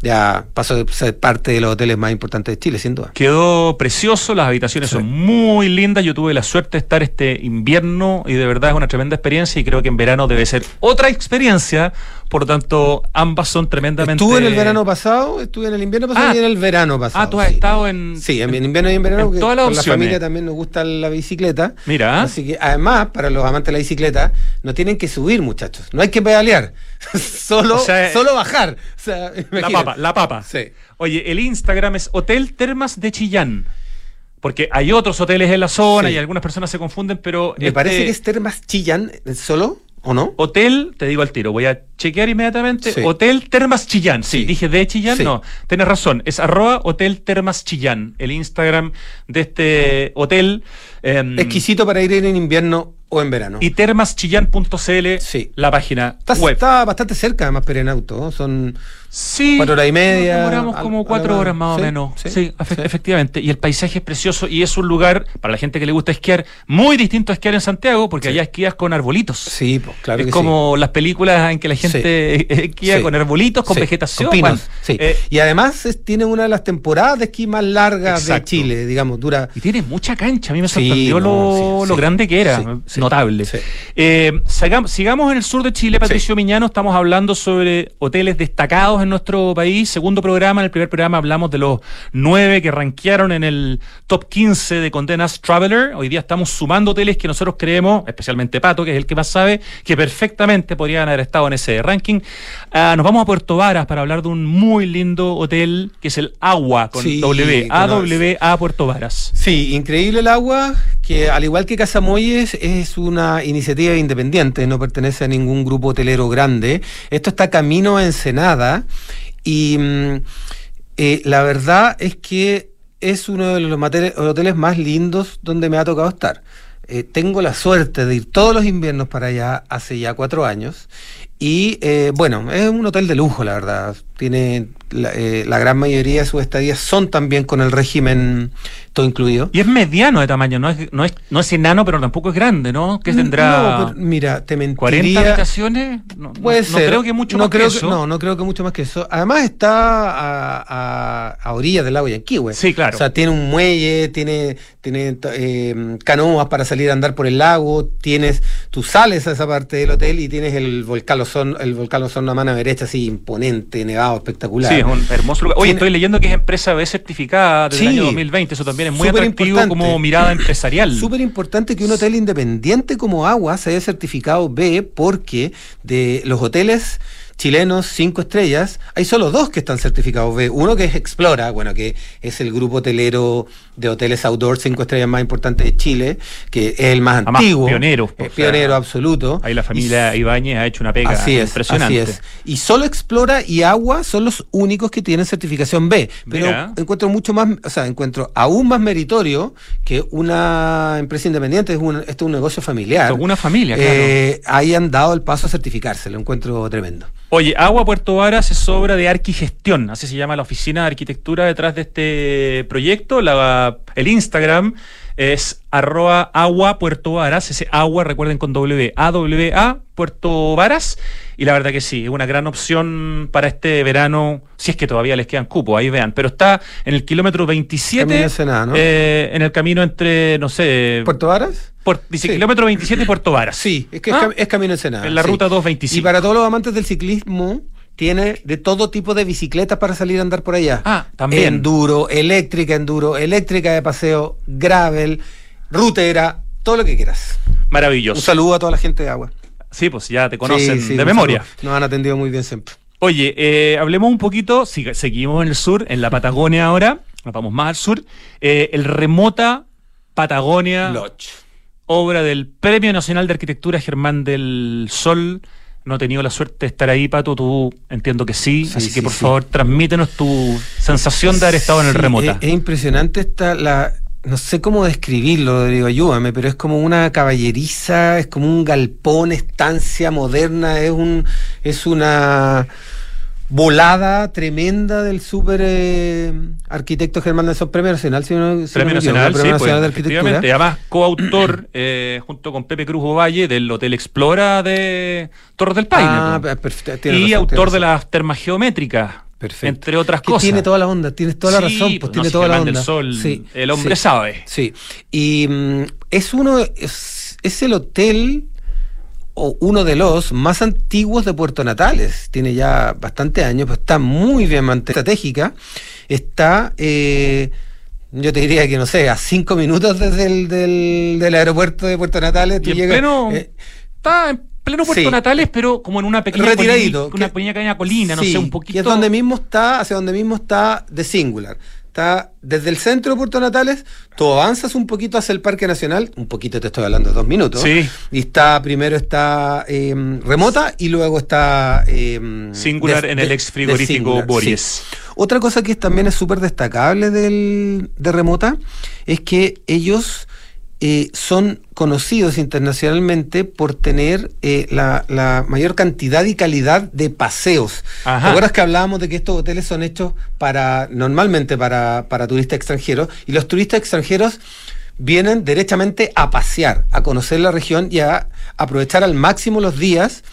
ya pasó a ser parte de los hoteles más importantes de Chile, sin duda. Quedó precioso, las habitaciones son muy lindas. Yo tuve la suerte de estar este invierno y de verdad es una tremenda experiencia y creo que en verano debe ser otra experiencia. Por lo tanto, ambas son tremendamente. Estuve en el verano pasado, estuve en el invierno pasado ah, y en el verano pasado. Ah, tú has estado en. Sí, en, invierno y en verano, porque con la familia también nos gusta la bicicleta. Mira. Así que, además, para los amantes de la bicicleta, no tienen que subir, muchachos. No hay que pedalear. solo, solo bajar. la papa, la papa. Sí. Oye, el Instagram es Hotel Termas de Chillán. Porque hay otros hoteles en la zona y algunas personas se confunden, pero. Me parece este que es Termas Chillán solo. ¿O no? Hotel, te digo al tiro, voy a chequear inmediatamente. Hotel Termas Chillán. Sí, dije de Chillán. No, tienes razón. Es arroba Hotel Termas Chillán, el Instagram de este hotel. Em, Exquisito para ir en invierno o en verano. Y termaschillán.cl, sí. la página está, web. Está bastante cerca, además, pero en auto. Son sí, cuatro horas y media. demoramos como cuatro horas más o menos. Sí, efectivamente. Y el paisaje es precioso y es un lugar, para la gente que le gusta esquiar, muy distinto a esquiar en Santiago, porque allá esquías con arbolitos. Sí, pues claro. Es como las películas en que la gente esquía con arbolitos, con vegetación. sí. Eh, y además tiene una de las temporadas de esquí más largas de Chile, digamos, dura. Y tiene mucha cancha. A mí me sorprendió lo, lo grande que era notable. Eh, sigamos, en el sur de Chile, Patricio Miñano, estamos hablando sobre hoteles destacados en nuestro país. Segundo programa, en el primer programa hablamos de los nueve que rankearon en el top 15 de Condenas Traveler. Hoy día estamos sumando hoteles que nosotros creemos, especialmente Pato, que es el que más sabe, que perfectamente podrían haber estado en ese ranking. Ah, nos vamos a Puerto Varas para hablar de un muy lindo hotel que es el Agua con W, AWA Puerto Varas. Sí, increíble el agua, que al igual que Casamoyes es una iniciativa independiente, no pertenece a ningún grupo hotelero grande. Esto está camino a Ensenada y mm, eh, la verdad es que es uno de los hoteles más lindos donde me ha tocado estar. Eh, tengo la suerte de ir todos los inviernos para allá hace ya cuatro años y eh, bueno, es un hotel de lujo, la verdad. Tiene la, la, gran mayoría de sus estadías son también con el régimen todo incluido. Y es mediano de tamaño, no es, no es, no es enano, pero tampoco es grande, ¿no? Que tendrá. mira, te mentiría. 40 habitaciones. No, puede ser. No creo que mucho más que eso. no, no creo que mucho más que eso. Además está a, a, a orillas del lago Yanquihue. Sí, claro. O sea, tiene un muelle, tiene, tiene eh, canoas para salir a andar por el lago, tienes, tú sales a esa parte del hotel y tienes el volcán Lozón, el volcán Lozón mano derecha, así imponente, nevado, espectacular. Sí, es un hermoso lugar. Oye, estoy leyendo que es empresa B certificada desde el año 2020, eso también es muy atractivo como mirada empresarial. Súper importante que un hotel independiente como Agua se haya certificado B porque de los hoteles chilenos, cinco estrellas, hay solo dos que están certificados B. Uno que es Explora, bueno, que es el grupo hotelero de hoteles outdoor cinco estrellas más importante de Chile, que es el más Además, antiguo. pioneros, Es o sea, pionero absoluto. Ahí la familia Ibáñez ha hecho una pega Así es, impresionante. así es. Y solo Explora y Agua son los únicos que tienen certificación B. Pero Mira. encuentro mucho más, o sea, encuentro aún más meritorio que una empresa independiente, es un, esto es un negocio familiar. Son una familia, claro. eh, hayan dado el paso a certificarse, lo encuentro tremendo. Oye, Agua Puerto Varas es obra de Arquigestión, así se llama la oficina de arquitectura detrás de este proyecto. La- el Instagram es arroba agua Puerto Varas, ese agua, recuerden con W, A-W-A, Puerto Varas. Y la verdad que sí, es una gran opción para este verano, si es que todavía les quedan cupos, ahí vean. Pero está en el kilómetro 27, Camino Ensenada, ¿no? eh, en el camino entre, no sé, ¿Puerto Varas? Puer- dice Sí. kilómetro 27 y Puerto Varas. Sí, es que es, Ah, cam- es Camino Ensenada. en la sí. ruta 225. Y para todos los amantes del ciclismo, tiene de todo tipo de bicicletas para salir a andar por allá. Ah, también. Enduro, eléctrica enduro, eléctrica de paseo, gravel, rutera, todo lo que quieras. Un Maravilloso. saludo a toda la gente de agua. Sí, pues ya te conocen Sí, sí, de un memoria. saludo. Nos han atendido muy bien siempre. Oye, eh, hablemos un poquito, siga- seguimos en el sur, en la Patagonia ahora, nos vamos más al sur. Eh, el Remota Patagonia, Lodge. obra del Premio Nacional de Arquitectura Germán del Sol. No he tenido la suerte de estar ahí, Pato, tú entiendo que sí, Sí, así que por sí. favor transmítenos tu sensación de haber estado en el Remota. Es, es impresionante esta, la, no sé cómo describirlo, Rodrigo, ayúdame, pero es como una caballeriza, es como un galpón, estancia moderna, es un, es una volada tremenda del super eh, arquitecto Germán Nelson, Premio Nacional, si no, si Premio no me equivoco, Nacional, sí, Premio pues, Nacional de Arquitectura. efectivamente. Además, coautor eh, junto con Pepe Cruz Ovalle del Hotel Explora de Torres del Paine. Ah, pues. perfecto, tiene y razón, autor de las termas geométricas, Perfecto. entre otras Que cosas. Tiene toda la onda, tienes toda la Sí, razón, pues pues, tiene si toda la onda. del Sol, Sí, el hombre sí, sabe. Sí. Y mm, es uno, es, es el hotel o uno de los más antiguos de Puerto Natales. Tiene ya bastante años, pero está muy bien mantenido. Estratégica. Está, eh, yo te diría que no sé, a cinco minutos desde el del, del aeropuerto de Puerto Natales. tú Y en llegas, pleno, eh, está en pleno Puerto sí. Natales, pero como en una pequeña retiradito. colina, una que- pequeña pequeña colina, no sí, sé, un poquito. es donde mismo está, hacia donde mismo está The Singular. Está desde el centro de Puerto Natales, tú avanzas un poquito hacia el Parque Nacional, un poquito te estoy hablando de dos minutos. Sí. Y está, primero está eh, remota y luego está eh, Singular de- en el ex frigorífico Singular, Borges. sí. Otra cosa que también es súper destacable del, de Remota es que ellos eh, son conocidos internacionalmente por tener eh, la, la mayor cantidad y calidad de paseos. Ajá. ¿Te acuerdas que hablábamos de que estos hoteles son hechos para normalmente para, para turistas extranjeros? Y los turistas extranjeros vienen derechamente a pasear, a conocer la región y a aprovechar al máximo los días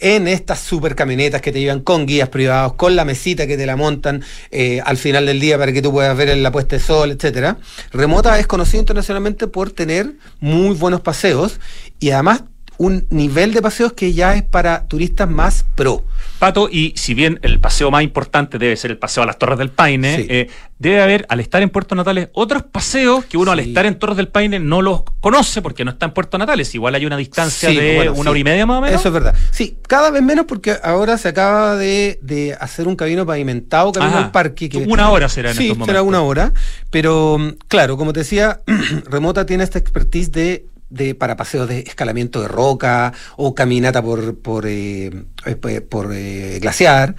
en estas super camionetas que te llevan con guías privados, con la mesita que te la montan eh, al final del día para que tú puedas ver la puesta de sol, etcétera. Remota es conocido internacionalmente por tener muy buenos paseos y además un nivel de paseos que ya es para turistas más pro. Pato, y si bien el paseo más importante debe ser el paseo a las Torres del Paine, Sí. eh, debe haber, al estar en Puerto Natales, otros paseos que uno al estar en Torres del Paine no los conoce porque no está en Puerto Natales. Igual hay una distancia Sí, de bueno, una hora y media más o menos. Eso es verdad. Sí, cada vez menos porque ahora se acaba de, de hacer un camino pavimentado, camino Ajá. al parque. Que, Una hora será en Sí, estos será momentos. una hora. Pero mm, claro, como te decía, Remota tiene esta expertise de, de para paseos de escalamiento de roca o caminata por, por, eh, eh, por eh, glaciar.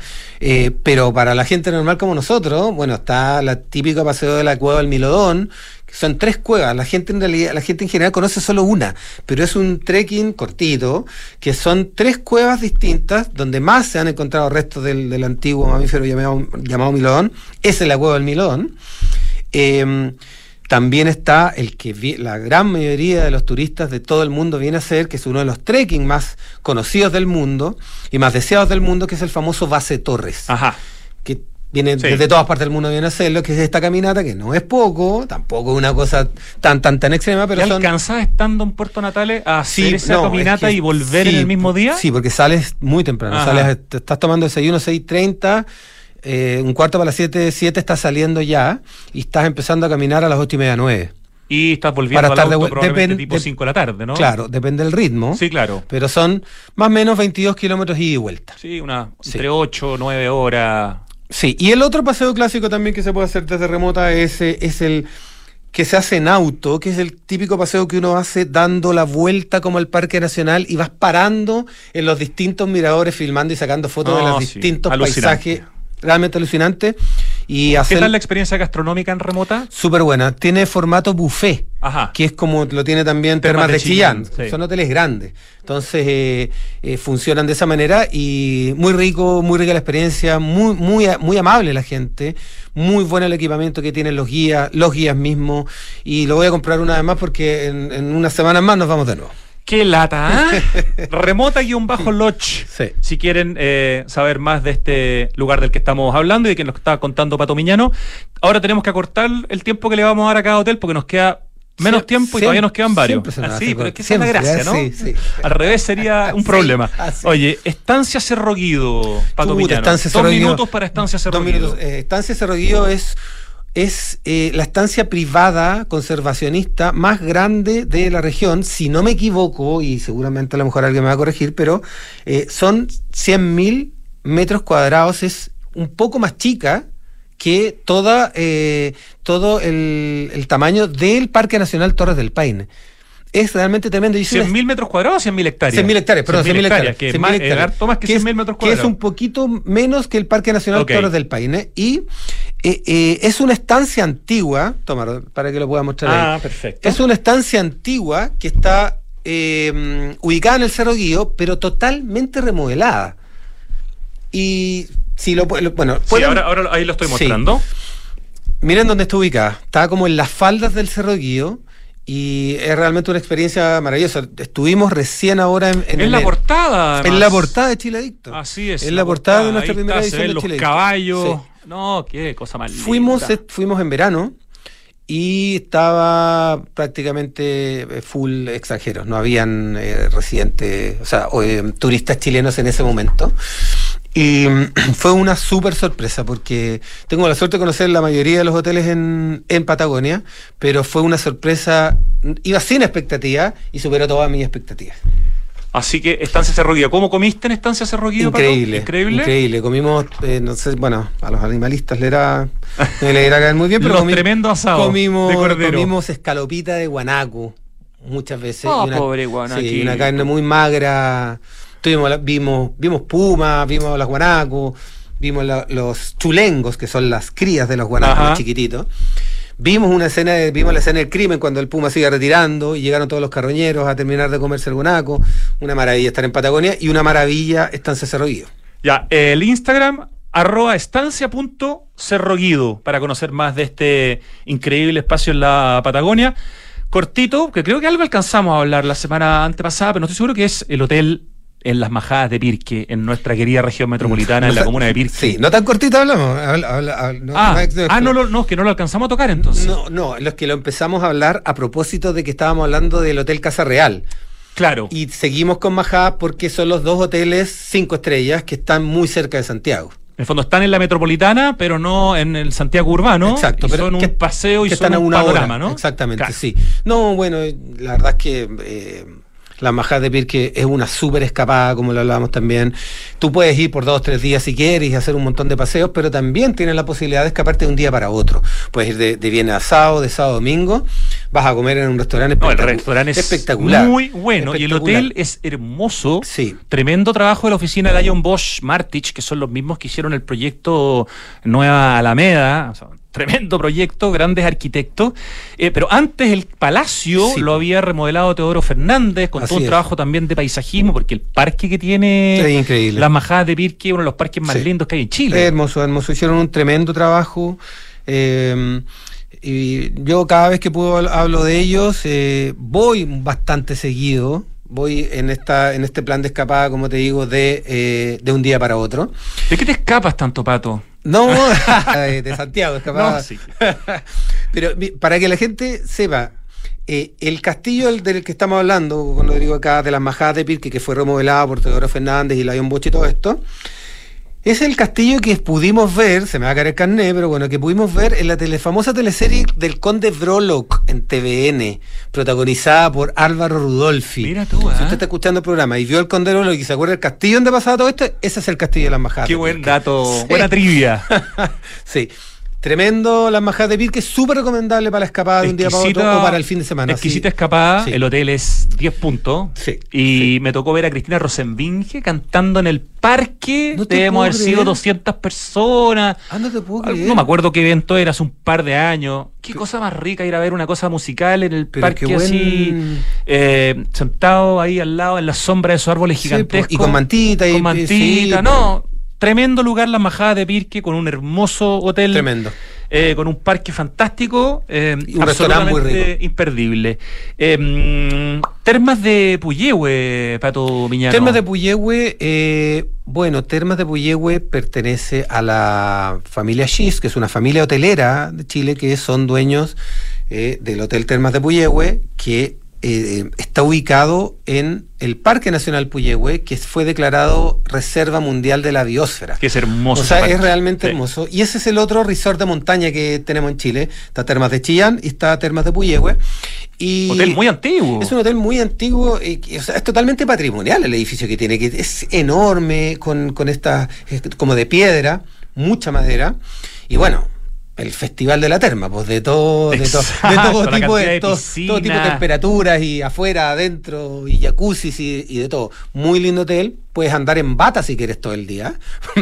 Pero para la gente normal como nosotros, bueno, está la típica paseo de la cueva del Milodón, son tres cuevas. La gente en realidad, la gente en general conoce solo una, pero es un trekking cortito, que son tres cuevas distintas, donde más se han encontrado restos del, del antiguo mamífero llamado, llamado Milodón. Esa es la cueva del Milodón. También está el que la gran mayoría de los turistas de todo el mundo viene a hacer, que es uno de los trekking más conocidos del mundo y más deseados del mundo, que es el famoso Base Torres Ajá. que viene Sí. desde todas partes del mundo viene a hacerlo, que es esta caminata, que no es poco, tampoco es una cosa tan tan tan extrema, pero ¿Te son alcanzas estando en Puerto Natales a hacer esa no, caminata es que y volver en el mismo día? Sí, porque sales muy temprano, Ajá. sales, estás tomando desayuno 6.30, eh, un cuarto para las 7, 7 estás saliendo ya y estás empezando a caminar a las 8 y media, 9. Y estás volviendo Para al estar auto de vu- probablemente depen- tipo de- 5 de la tarde, ¿no? Claro, depende del ritmo. Sí, claro. Pero son más o menos 22 kilómetros ida y vuelta. Sí, una, Sí. entre 8 o 9 horas. Sí, y el otro paseo clásico también que se puede hacer desde remota es, eh, es el que se hace en auto, que es el típico paseo que uno hace dando la vuelta como al Parque Nacional y vas parando en los distintos miradores, filmando y sacando fotos de los sí, distintos alucinante. paisajes. Realmente alucinante. Y ¿Qué hacer tal la experiencia gastronómica en remota? súper buena. Tiene formato buffet. Ajá. que es como lo tiene también Termas de. Chillán, sí. Son hoteles grandes. Entonces eh, eh, funcionan de esa manera y muy rico, muy rica la experiencia, muy, muy, muy amable la gente, muy bueno el equipamiento que tienen los guías, los guías mismos. Y lo voy a comprar una vez más porque en, en unas semanas más nos vamos de nuevo. ¡Qué lata! ¿ah? Remota-Lodge. Sí. Si quieren eh, saber más de este lugar del que estamos hablando y de que nos estaba contando Pato Miñano, ahora tenemos que acortar el tiempo que le vamos a dar a cada hotel porque nos queda menos Sie- tiempo y todavía nos quedan varios. nos Ah, pero es que esa es la gracia, ¿no? sí, sí. Al revés sería un problema. así. Oye, Estancia Cerro Guido, Pato Miñano. Estancia Dos Cerro Guido. minutos para Estancia Cerro Dos minutos. Eh, estancia Cerro Guido es, es eh, la estancia privada conservacionista más grande de la región, si no me equivoco, y seguramente a lo mejor alguien me va a corregir, pero eh, son 100.000 metros cuadrados, es un poco más chica que toda, eh, todo el, el tamaño del Parque Nacional Torres del Paine. Es realmente tremendo. Y es una 100.000 metros cuadrados o 100.000 hectáreas? 100.000 hectáreas, perdón, 100.000 hectáreas. Que es 100.000 más, es hectáreas. harto más que, es- 100.000 metros Que es cuadrados. un poquito menos que el Parque Nacional. Torres del Paine. Y eh, eh, es una estancia antigua, toma, para que lo pueda mostrar Ah, ahí. perfecto. Es una estancia antigua que está eh, ubicada en el Cerro Guío, pero totalmente remodelada. Y si lo, lo- bueno, Sí, ahora, ahora ahí lo estoy Sí. mostrando. Miren dónde está ubicada. Está como en las faldas del Cerro Guío y es realmente una experiencia maravillosa. Estuvimos recién ahora en, en En la portada. En además. la portada de Chile Adicto. Así es. En la portada de nuestra primera está, edición de los Chile caballos. Sí. No, qué cosa más Fuimos, eh, fuimos en verano y estaba prácticamente eh, full extranjeros. No habían eh, residentes, o sea, o, eh, turistas chilenos en ese momento. Y mm, fue una súper sorpresa porque tengo la suerte de conocer la mayoría de los hoteles en, en Patagonia, pero fue una sorpresa, iba sin expectativa y superó todas mis expectativas. Así que Estancia Cerro Guido. ¿Cómo comiste en Estancia Cerro Guido? Increíble, Increíble. increíble. Comimos, eh, no sé, bueno, a los animalistas le era, no le era caer muy bien, pero Los comi- tremendos asados comimos, de cordero. comimos escalopita de guanaco muchas veces. Y una, pobre guanaquito. Sí, una carne muy magra. Tuvimos, la- vimos, vimos pumas, vimos las guanacos, vimos la- los chulengos, que son las crías de los guanacos chiquititos. Vimos una escena, de- vimos la escena del crimen cuando el puma iba retirando y llegaron todos los carroñeros a terminar de comerse el guanaco. Una maravilla estar en Patagonia y una maravilla Estancia Cerro Guido. Ya, el Instagram arroba estancia.cerroguido para conocer más de este increíble espacio en la Patagonia. Cortito, que creo que algo alcanzamos a hablar la semana antepasada, pero no estoy seguro que es el hotel en las Majadas de Pirque, en nuestra querida región metropolitana, en la comuna de Pirque. Sí, no tan cortito hablamos. habla- habla- habla- no, ah, no, ah, no, que no lo alcanzamos a tocar entonces. No, no, los que lo empezamos a hablar a propósito de que estábamos hablando del Hotel Casa Real. Claro. Y seguimos con Majá porque son los dos hoteles cinco estrellas que están muy cerca de Santiago. En el fondo están en la metropolitana, pero no en el Santiago urbano. Exacto, y pero son que- un paseo y son están a un una panorama, hora. ¿no? Exactamente, Claro. sí. No, bueno, la verdad es que eh, la Majá de Pirque es una súper escapada, como lo hablábamos también. Tú puedes ir por dos o tres días si quieres y hacer un montón de paseos, pero también tienes la posibilidad de escaparte de un día para otro. Puedes ir de, de viernes a sábado, de sábado a domingo, vas a comer en un restaurante No, el espectacu- restaurante es espectacular. muy bueno y el Espectacular. hotel es hermoso. Sí. Tremendo trabajo de la oficina de Ion Bosch Martich, que son los mismos que hicieron el proyecto Nueva Alameda. o sea, tremendo proyecto, grandes arquitectos. Eh, pero antes el palacio Sí. lo había remodelado Teodoro Fernández, con Así todo un es. trabajo también de paisajismo, porque el parque que tiene Es increíble. las majadas de Pirque, uno de los parques más Sí. lindos que hay en Chile. Es hermoso, hermoso. Hicieron un tremendo trabajo. eh, y yo cada vez que puedo habl- hablo de ellos, eh, voy bastante seguido. Voy en esta en este plan de escapada, como te digo, de, de un día para otro. ¿De qué te escapas tanto, Pato? No, de de Santiago, escapada. No, sí. Pero para que la gente sepa, eh, el castillo del, del que estamos hablando, cuando digo acá de las majadas de Pirque, que fue remodelado por Teodoro Fernández y Lion Bosch y todo esto, Es el castillo que pudimos ver, se me va a caer el carné, pero bueno, que pudimos ver en la tele, famosa teleserie del Conde Brolock en TVN, protagonizada por Álvaro Rudolfi. Mira tú, Si ¿ah? usted está escuchando el programa y vio el Conde Brolock y se acuerda del castillo donde pasaba todo esto, ese es el castillo de las Majadas. Qué buen dato, Sí. buena trivia. sí. Tremendo las majadas de Pirque, súper recomendable para la escapada de un día para otro o para el fin de semana. Exquisita sí. escapada, Sí. el hotel es 10 puntos. Sí, Y me tocó ver a Cristina Rosenbinge cantando en el parque. No Debemos haber sido creer. 200 personas. Ah, no te puedo creer. No me acuerdo qué evento era, hace un par de años. Qué cosa más rica ir a ver una cosa musical en el parque buen- así, eh, sentado ahí al lado, en la sombra de esos árboles gigantescos. y con mantita y- Con mantita, no. Tremendo lugar, las majadas de Pirque, con un hermoso hotel. Tremendo. eh, con un parque fantástico, eh, un muy absolutamente rico. imperdible. Eh, mm, termas de Puyehue, Pato Miñano. Termas de Puyehue, eh, bueno, Termas de Puyehue pertenece a la familia Schiss, que es una familia hotelera de Chile que son dueños eh, del Hotel Termas de Puyehue, que eh, está ubicado en el Parque Nacional Puyehue, que fue declarado Reserva Mundial de la Biosfera. Que es hermoso. O sea, es realmente Sí. hermoso. Y ese es el otro resort de montaña que tenemos en Chile. Está Termas de Chillán y está Termas de Puyehue. Y Hotel muy antiguo. es un hotel muy antiguo, y que, o sea, es totalmente patrimonial el edificio que tiene, que es enorme, con, con esta, eh, como de piedra, mucha madera, y bueno, el festival de la terma, pues de todo, de, to- de todo tipo de, de todo, tipo de temperaturas, y afuera, adentro, y jacuzzis y, y de todo. Muy lindo hotel, puedes andar en bata si quieres todo el día.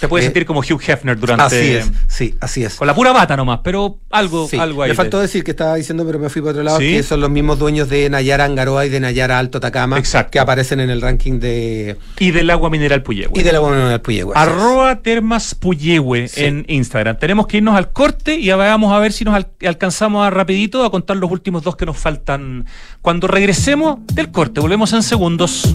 Te puedes Eh, sentir como Hugh Hefner durante. Así es, sí, así es. Con la pura bata nomás, pero algo, Sí, algo ahí. me de- faltó decir que estaba diciendo, pero me fui para otro lado, ¿Sí? que son los mismos dueños de Nayara Angaroa y de Nayara Alto Atacama, Exacto. que aparecen en el ranking de Y del agua mineral Puyehue. y del Puyehue. así es. Arroba Termas Puyehue Sí. en Instagram. Tenemos que irnos al corte y vamos a ver si nos al- alcanzamos a rapidito a contar los últimos dos que nos faltan. Cuando regresemos del corte, volvemos en segundos.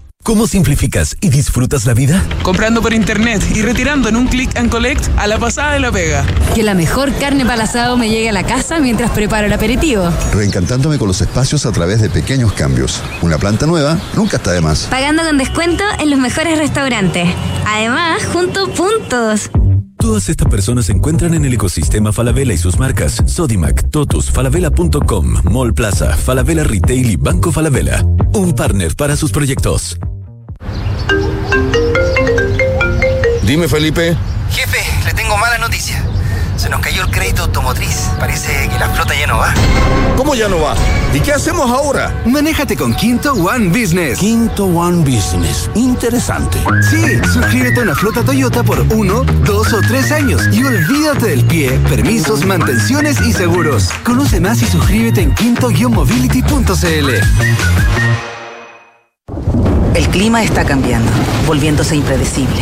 ¿Cómo simplificas y disfrutas la vida? Comprando por internet y retirando en un click and collect a la pasada de la pega. Que la mejor carne para el asado me llegue a la casa mientras preparo el aperitivo. Reencantándome con los espacios a través de pequeños cambios. Una planta nueva nunca está de más. Pagando con descuento en los mejores restaurantes. Además, junto puntos. Todas estas personas se encuentran en el ecosistema Falabella y sus marcas Sodimac, Totus, Falabella.com, Mall Plaza, Falabella Retail y Banco Falabella. Un partner para sus proyectos. Dime, Felipe. Jefe, le tengo mala noticia. Se nos cayó el crédito automotriz. Parece que la flota ya no va. ¿Cómo ya no va? ¿Y qué hacemos ahora? Manéjate con Quinto One Business. Quinto One Business. Interesante. Sí, suscríbete a una flota Toyota por uno, dos o tres años y olvídate del pie, permisos, mantenciones y seguros. Conoce más y suscríbete en quinto-mobility.cl. El clima está cambiando, volviéndose impredecible,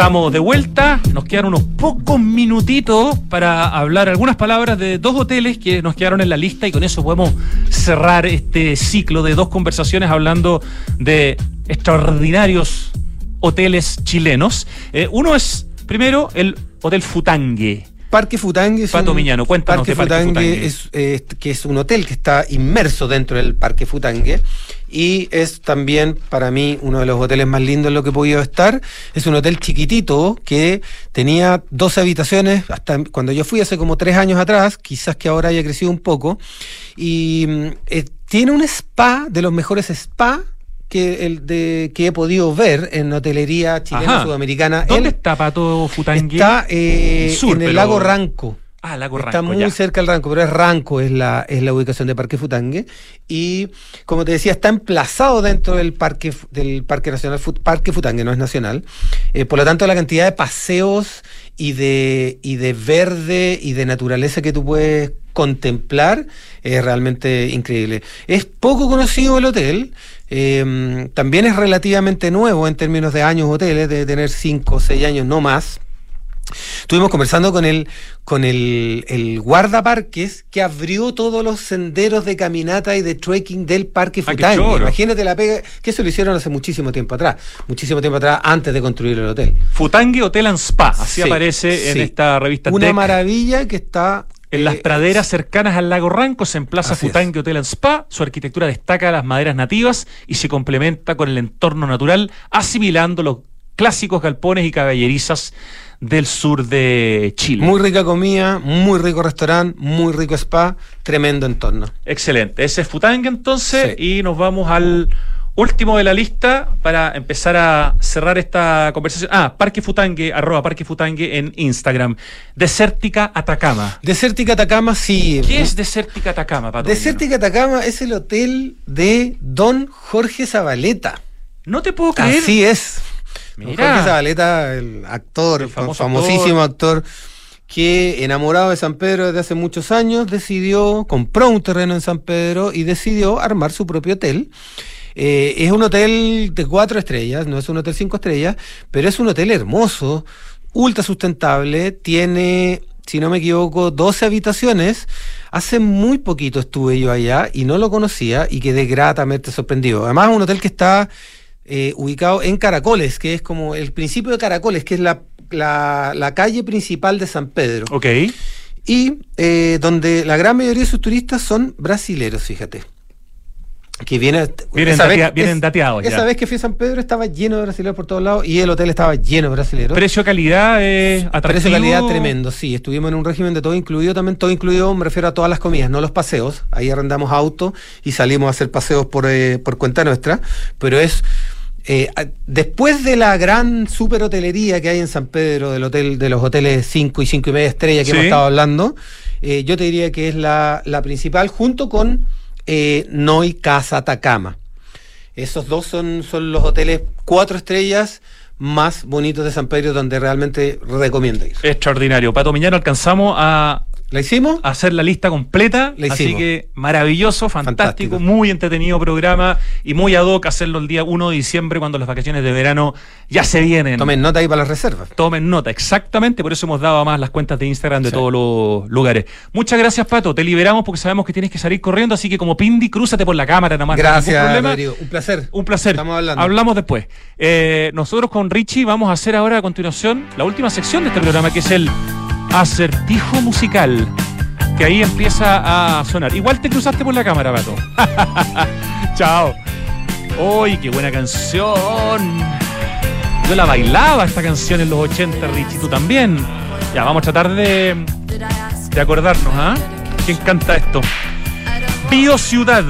Estamos de vuelta, nos quedan unos pocos minutitos para hablar algunas palabras de dos hoteles que nos quedaron en la lista y con eso podemos cerrar este ciclo de dos conversaciones hablando de extraordinarios hoteles chilenos. Eh, uno es, primero, el Hotel Futangue. Parque Futangue es Pato un, Miñano, cuéntanos Parque de Parque Futangue, Futangue. Es, eh, que es un hotel que está inmerso dentro del Parque Futangue y es también para mí uno de los hoteles más lindos en lo que he podido estar. Es un hotel chiquitito que tenía 12 habitaciones hasta cuando yo fui hace como tres años atrás, quizás que ahora haya crecido un poco, y mm, eh, tiene un spa de los mejores spa que, el de, que he podido ver en hotelería chilena Ajá. sudamericana. ¿Dónde está Pato Futangue? Está eh, sur, en el pero- lago Ranco. Ah, Lago Está Ranco, muy ya. cerca del Ranco, pero es Ranco, es la, es la ubicación de Parque Futangue. Y como te decía, está emplazado dentro del Parque, del parque Nacional Parque Futangue, no es nacional. Eh, por lo tanto, la cantidad de paseos y de, y de verde y de naturaleza que tú puedes contemplar es realmente increíble. Es poco conocido el hotel. Eh, también es relativamente nuevo en términos de años hoteles, de tener 5 o 6 años, no más. Estuvimos conversando con el, con el, el guardaparques que abrió todos los senderos de caminata y de trekking del Parque Ah, Futangue. choro. Imagínate la pega, que eso lo hicieron hace muchísimo tiempo atrás, muchísimo tiempo atrás, antes de construir el hotel. Futangue Hotel and Spa, así Sí, aparece en esta revista Una Tech. maravilla que está En las eh, praderas cercanas al lago Ranco se emplaza Así es. Futangue Hotel and Spa. Su arquitectura destaca las maderas nativas y se complementa con el entorno natural, asimilando los clásicos galpones y caballerizas del sur de Chile. Muy rica comida, muy rico restaurante, muy rico spa, tremendo entorno. Excelente. Ese es Futangue entonces y nos vamos al último de la lista para empezar a cerrar esta conversación. Ah, Parque Futangue, arroba Parque Futangue en Instagram. Desértica Atacama. Desértica Atacama, sí. ¿Qué es Desértica Atacama, Pato? Desértica Atacama es el hotel de Don Jorge Zabaleta. No te puedo creer. Así es. Don Mira. Jorge Zabaleta, el actor, famoso famosísimo actor. que enamorado de San Pedro desde hace muchos años, decidió, compró un terreno en San Pedro y decidió armar su propio hotel. Eh, es un hotel de cuatro estrellas, no es un hotel cinco estrellas, pero es un hotel hermoso, ultra sustentable, tiene, si no me equivoco, 12 habitaciones. Hace muy poquito estuve yo allá y no lo conocía y quedé gratamente sorprendido. Además, es un hotel que está eh, ubicado en Caracoles, que es como el principio de Caracoles, que es la, la, la calle principal de San Pedro. Ok. Y eh, donde la gran mayoría de sus turistas son brasileros, fíjate. Que viene, Vienen esa vez- datea- vienen es- dateados ya. Esa vez que fui a San Pedro estaba lleno de brasileños por todos lados y el hotel estaba lleno de brasileños. Precio-calidad eh, atractivo. Precio calidad tremendo, sí. Estuvimos en un régimen de todo incluido, también todo incluido, me refiero a todas las comidas, no los paseos. Ahí arrendamos auto y salimos a hacer paseos por, eh, por cuenta nuestra. Pero es. eh, después de la gran super hotelería que hay en San Pedro, del hotel, de los hoteles 5 y 5 y media estrellas que Sí. hemos estado hablando, eh, yo te diría que es la, la principal, junto con eh, Noi Casa Atacama. Esos dos son, son los hoteles cuatro estrellas más bonitos de San Pedro donde realmente recomiendo ir. Extraordinario. Pato Miñano, alcanzamos a. ¿La hicimos? Hacer la lista completa. La Así hicimos. que maravilloso, fantástico, Fantástico. muy entretenido programa y muy ad hoc hacerlo el día 1 de diciembre cuando las vacaciones de verano ya se vienen. Tomen nota ahí para las reservas. Tomen nota, exactamente, por eso hemos dado más las cuentas de Instagram de todos los lugares. Muchas gracias, Pato. Te liberamos porque sabemos que tienes que salir corriendo, así que como Pindi, crúzate por la cámara nada más. Gracias, problema. Rodrigo. Un placer. Un placer. Estamos hablando. Hablamos después. Eh, nosotros con Richie vamos a hacer ahora a continuación la última sección de este programa, que es el Acertijo musical. Que ahí empieza a sonar. Igual te cruzaste por la cámara, Pato. Chao. ¡Uy, qué buena canción! Yo la bailaba esta canción en los 80, Richie, tú también. Ya, vamos a tratar de, de acordarnos, ¿ah? ¿Quién canta esto? Bio Ciudad.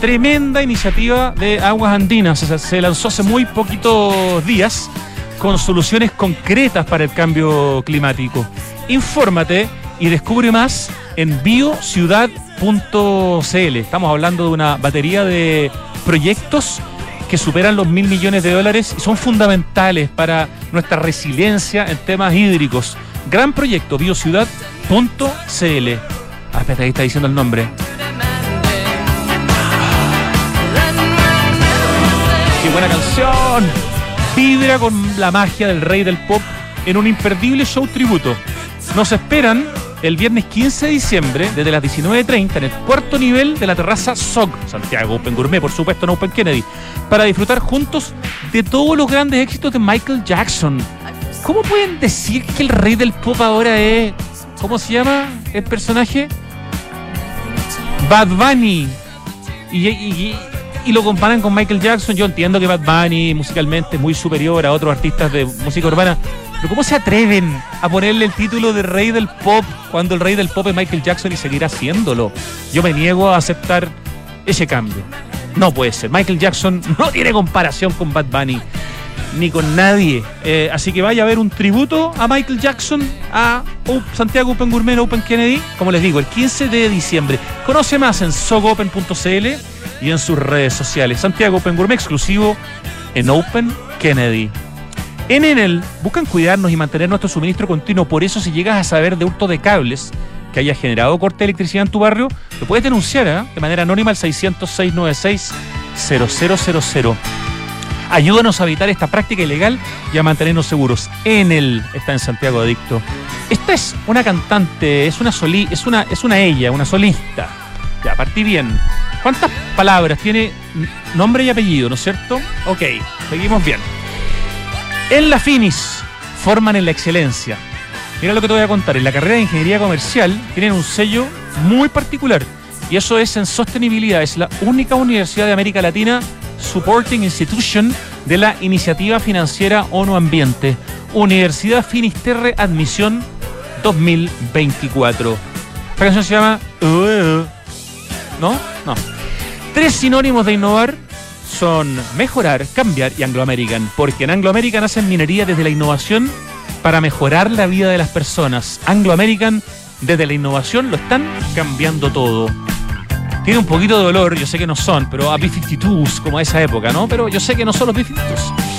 Tremenda iniciativa de Aguas Andinas. Se lanzó hace muy poquitos días con soluciones concretas para el cambio climático. Infórmate y descubre más en biociudad.cl. Estamos hablando de una batería de proyectos que superan los mil millones de dólares y son fundamentales para nuestra resiliencia en temas hídricos. Gran proyecto, biociudad.cl. Ah, ahí está diciendo el nombre. ¡Qué buena canción! Vibra con la magia del rey del pop en un imperdible show tributo. Nos esperan el viernes 15 de diciembre, desde las 19.30, en el cuarto nivel de la terraza SOG, Santiago Open Gourmet, por supuesto, no Open Kennedy, para disfrutar juntos de todos los grandes éxitos de Michael Jackson. ¿Cómo pueden decir que el rey del pop ahora es. ¿Cómo se llama el personaje? Bad Bunny. Y, y- y lo comparan con Michael Jackson. Yo entiendo que Bad Bunny musicalmente es muy superior a otros artistas de música urbana. Pero ¿cómo se atreven a ponerle el título de rey del pop cuando el rey del pop es Michael Jackson y seguirá haciéndolo? Yo me niego a aceptar ese cambio. No puede ser. Michael Jackson no tiene comparación con Bad Bunny ni con nadie. Eh, así que vaya a ver un tributo a Michael Jackson a Santiago Open Gourmet Open Kennedy, como les digo, el 15 de diciembre. Conoce más en sogopen.cl y en sus redes sociales. Santiago Open Gourmet exclusivo en Open Kennedy. En Enel buscan cuidarnos y mantener nuestro suministro continuo. Por eso, si llegas a saber de hurto de cables que haya generado corte de electricidad en tu barrio, lo puedes denunciar ¿ah? de manera anónima al 600-696-0000. Ayúdanos a evitar esta práctica ilegal y a mantenernos seguros. Enel está en Santiago Adicto. Esta es una cantante, es una soli, es una, es una ella, una solista. Ya, partí bien. ¿Cuántas palabras tiene nombre y apellido, no es cierto? Ok, seguimos bien. En la Finis forman en la excelencia. Mira lo que te voy a contar. En la carrera de ingeniería comercial tienen un sello muy particular. Y eso es en sostenibilidad. Es la única universidad de América Latina Supporting Institution de la iniciativa financiera ONU Ambiente. Universidad Finisterre Admisión 2024. Esta canción se llama. ¿No? No. Tres sinónimos de innovar son mejorar, cambiar y Anglo American. Porque en Anglo American hacen minería desde la innovación para mejorar la vida de las personas. Anglo American, desde la innovación, lo están cambiando todo. Tiene un poquito de dolor, yo sé que no son, pero a B-52s, como a esa época, ¿no? Pero yo sé que no son los B-52s.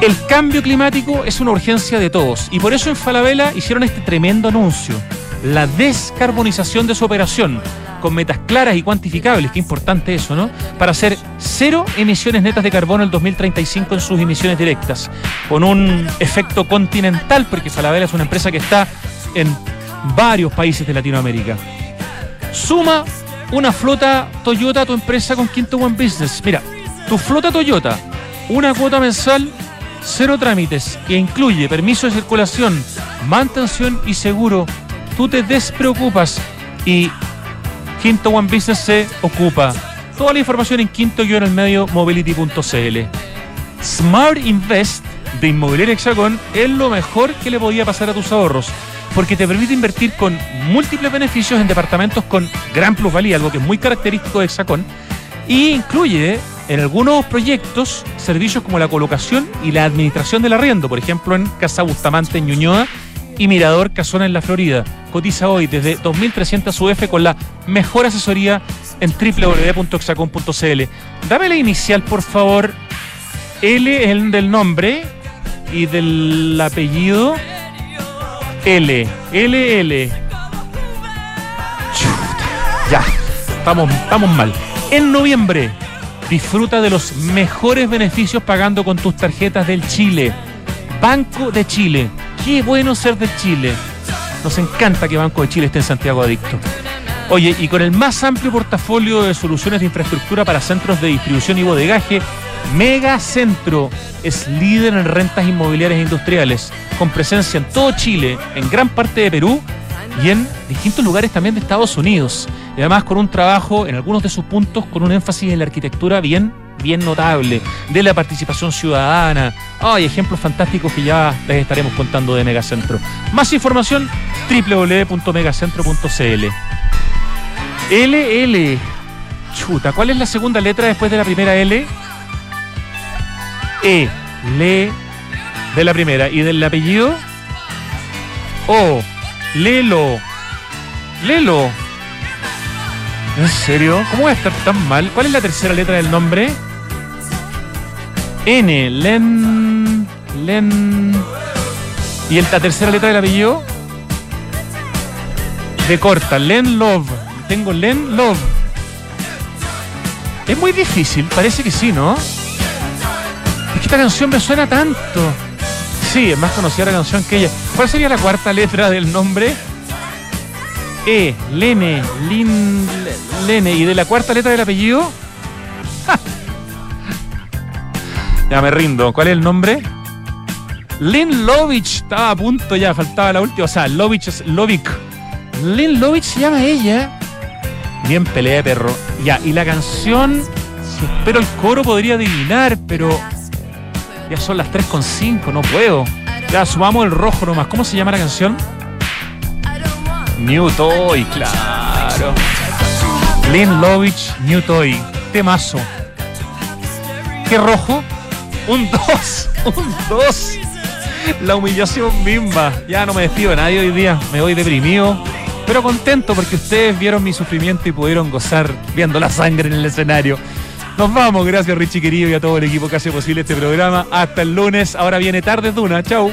El cambio climático es una urgencia de todos y por eso en Falabella hicieron este tremendo anuncio. La descarbonización de su operación, con metas claras y cuantificables, qué importante eso, ¿no? Para hacer cero emisiones netas de carbono el 2035 en sus emisiones directas, con un efecto continental, porque Falabella es una empresa que está en varios países de Latinoamérica. Suma una flota Toyota a tu empresa con Quinto One Business. Mira, tu flota Toyota, una cuota mensual, cero trámites, que incluye permiso de circulación, mantención y seguro. Tú te despreocupas y Quinto One Business se ocupa. Toda la información en quinto-medio mobility.cl. Smart Invest de Inmobiliaria Hexagon es lo mejor que le podía pasar a tus ahorros, porque te permite invertir con múltiples beneficios en departamentos con gran plusvalía, algo que es muy característico de Hexagon, y incluye en algunos proyectos servicios como la colocación y la administración del arriendo, por ejemplo en Casa Bustamante en Ñuñoa y Mirador Casona en la Florida. Cotiza hoy desde 2.300 UF con la mejor asesoría en www.hexacon.cl. Dame la inicial, por favor. L es el del nombre y del apellido. L. L, L. Chuta. Ya, estamos, estamos mal. En noviembre, disfruta de los mejores beneficios pagando con tus tarjetas del Chile. Banco de Chile. Qué bueno ser de Chile. Nos encanta que Banco de Chile esté en Santiago Adicto. Oye, y con el más amplio portafolio de soluciones de infraestructura para centros de distribución y bodegaje, Megacentro es líder en rentas inmobiliarias industriales, con presencia en todo Chile, en gran parte de Perú y en distintos lugares también de Estados Unidos. Y además con un trabajo en algunos de sus puntos con un énfasis en la arquitectura bien, bien notable, de la participación ciudadana. Hay ejemplos fantásticos que ya les estaremos contando de Megacentro. Más información www.megacentro.cl. LL. Chuta, ¿cuál es la segunda letra después de la primera L? E. Le. De la primera. ¿Y del apellido? O. Lelo. Lelo. ¿En serio? ¿Cómo va a estar tan mal? ¿Cuál es la tercera letra del nombre? N. Len. Len. ¿Y la tercera letra del apellido? De corta. Len Love. Tengo Len Love. Es muy difícil, parece que sí, ¿no? Es que esta canción me suena tanto. Sí, es más conocida la canción que ella. ¿Cuál sería la cuarta letra del nombre? E, Lene, Lin, Le- Lene. ¿Y de la cuarta letra del apellido? Ya me rindo. ¿Cuál es el nombre? Lin Lovich. Estaba a punto ya, faltaba la última. O sea, Lovich es Lovic. Lin Lovich se llama ella. Bien pelea perro. Ya, y la canción, si espero el coro podría adivinar, pero ya son las 3.5, no puedo. Ya, sumamos el rojo nomás. ¿Cómo se llama la canción? New Toy, claro. Lynn Lovich, New Toy. Temazo. ¿Qué rojo? Un 2. Un 2. La humillación misma. Ya no me despido de nadie hoy día. Me voy deprimido. Pero contento porque ustedes vieron mi sufrimiento y pudieron gozar viendo la sangre en el escenario. Nos vamos, gracias Richie querido y a todo el equipo que hace posible este programa. Hasta el lunes. Ahora viene tarde Duna. Chau.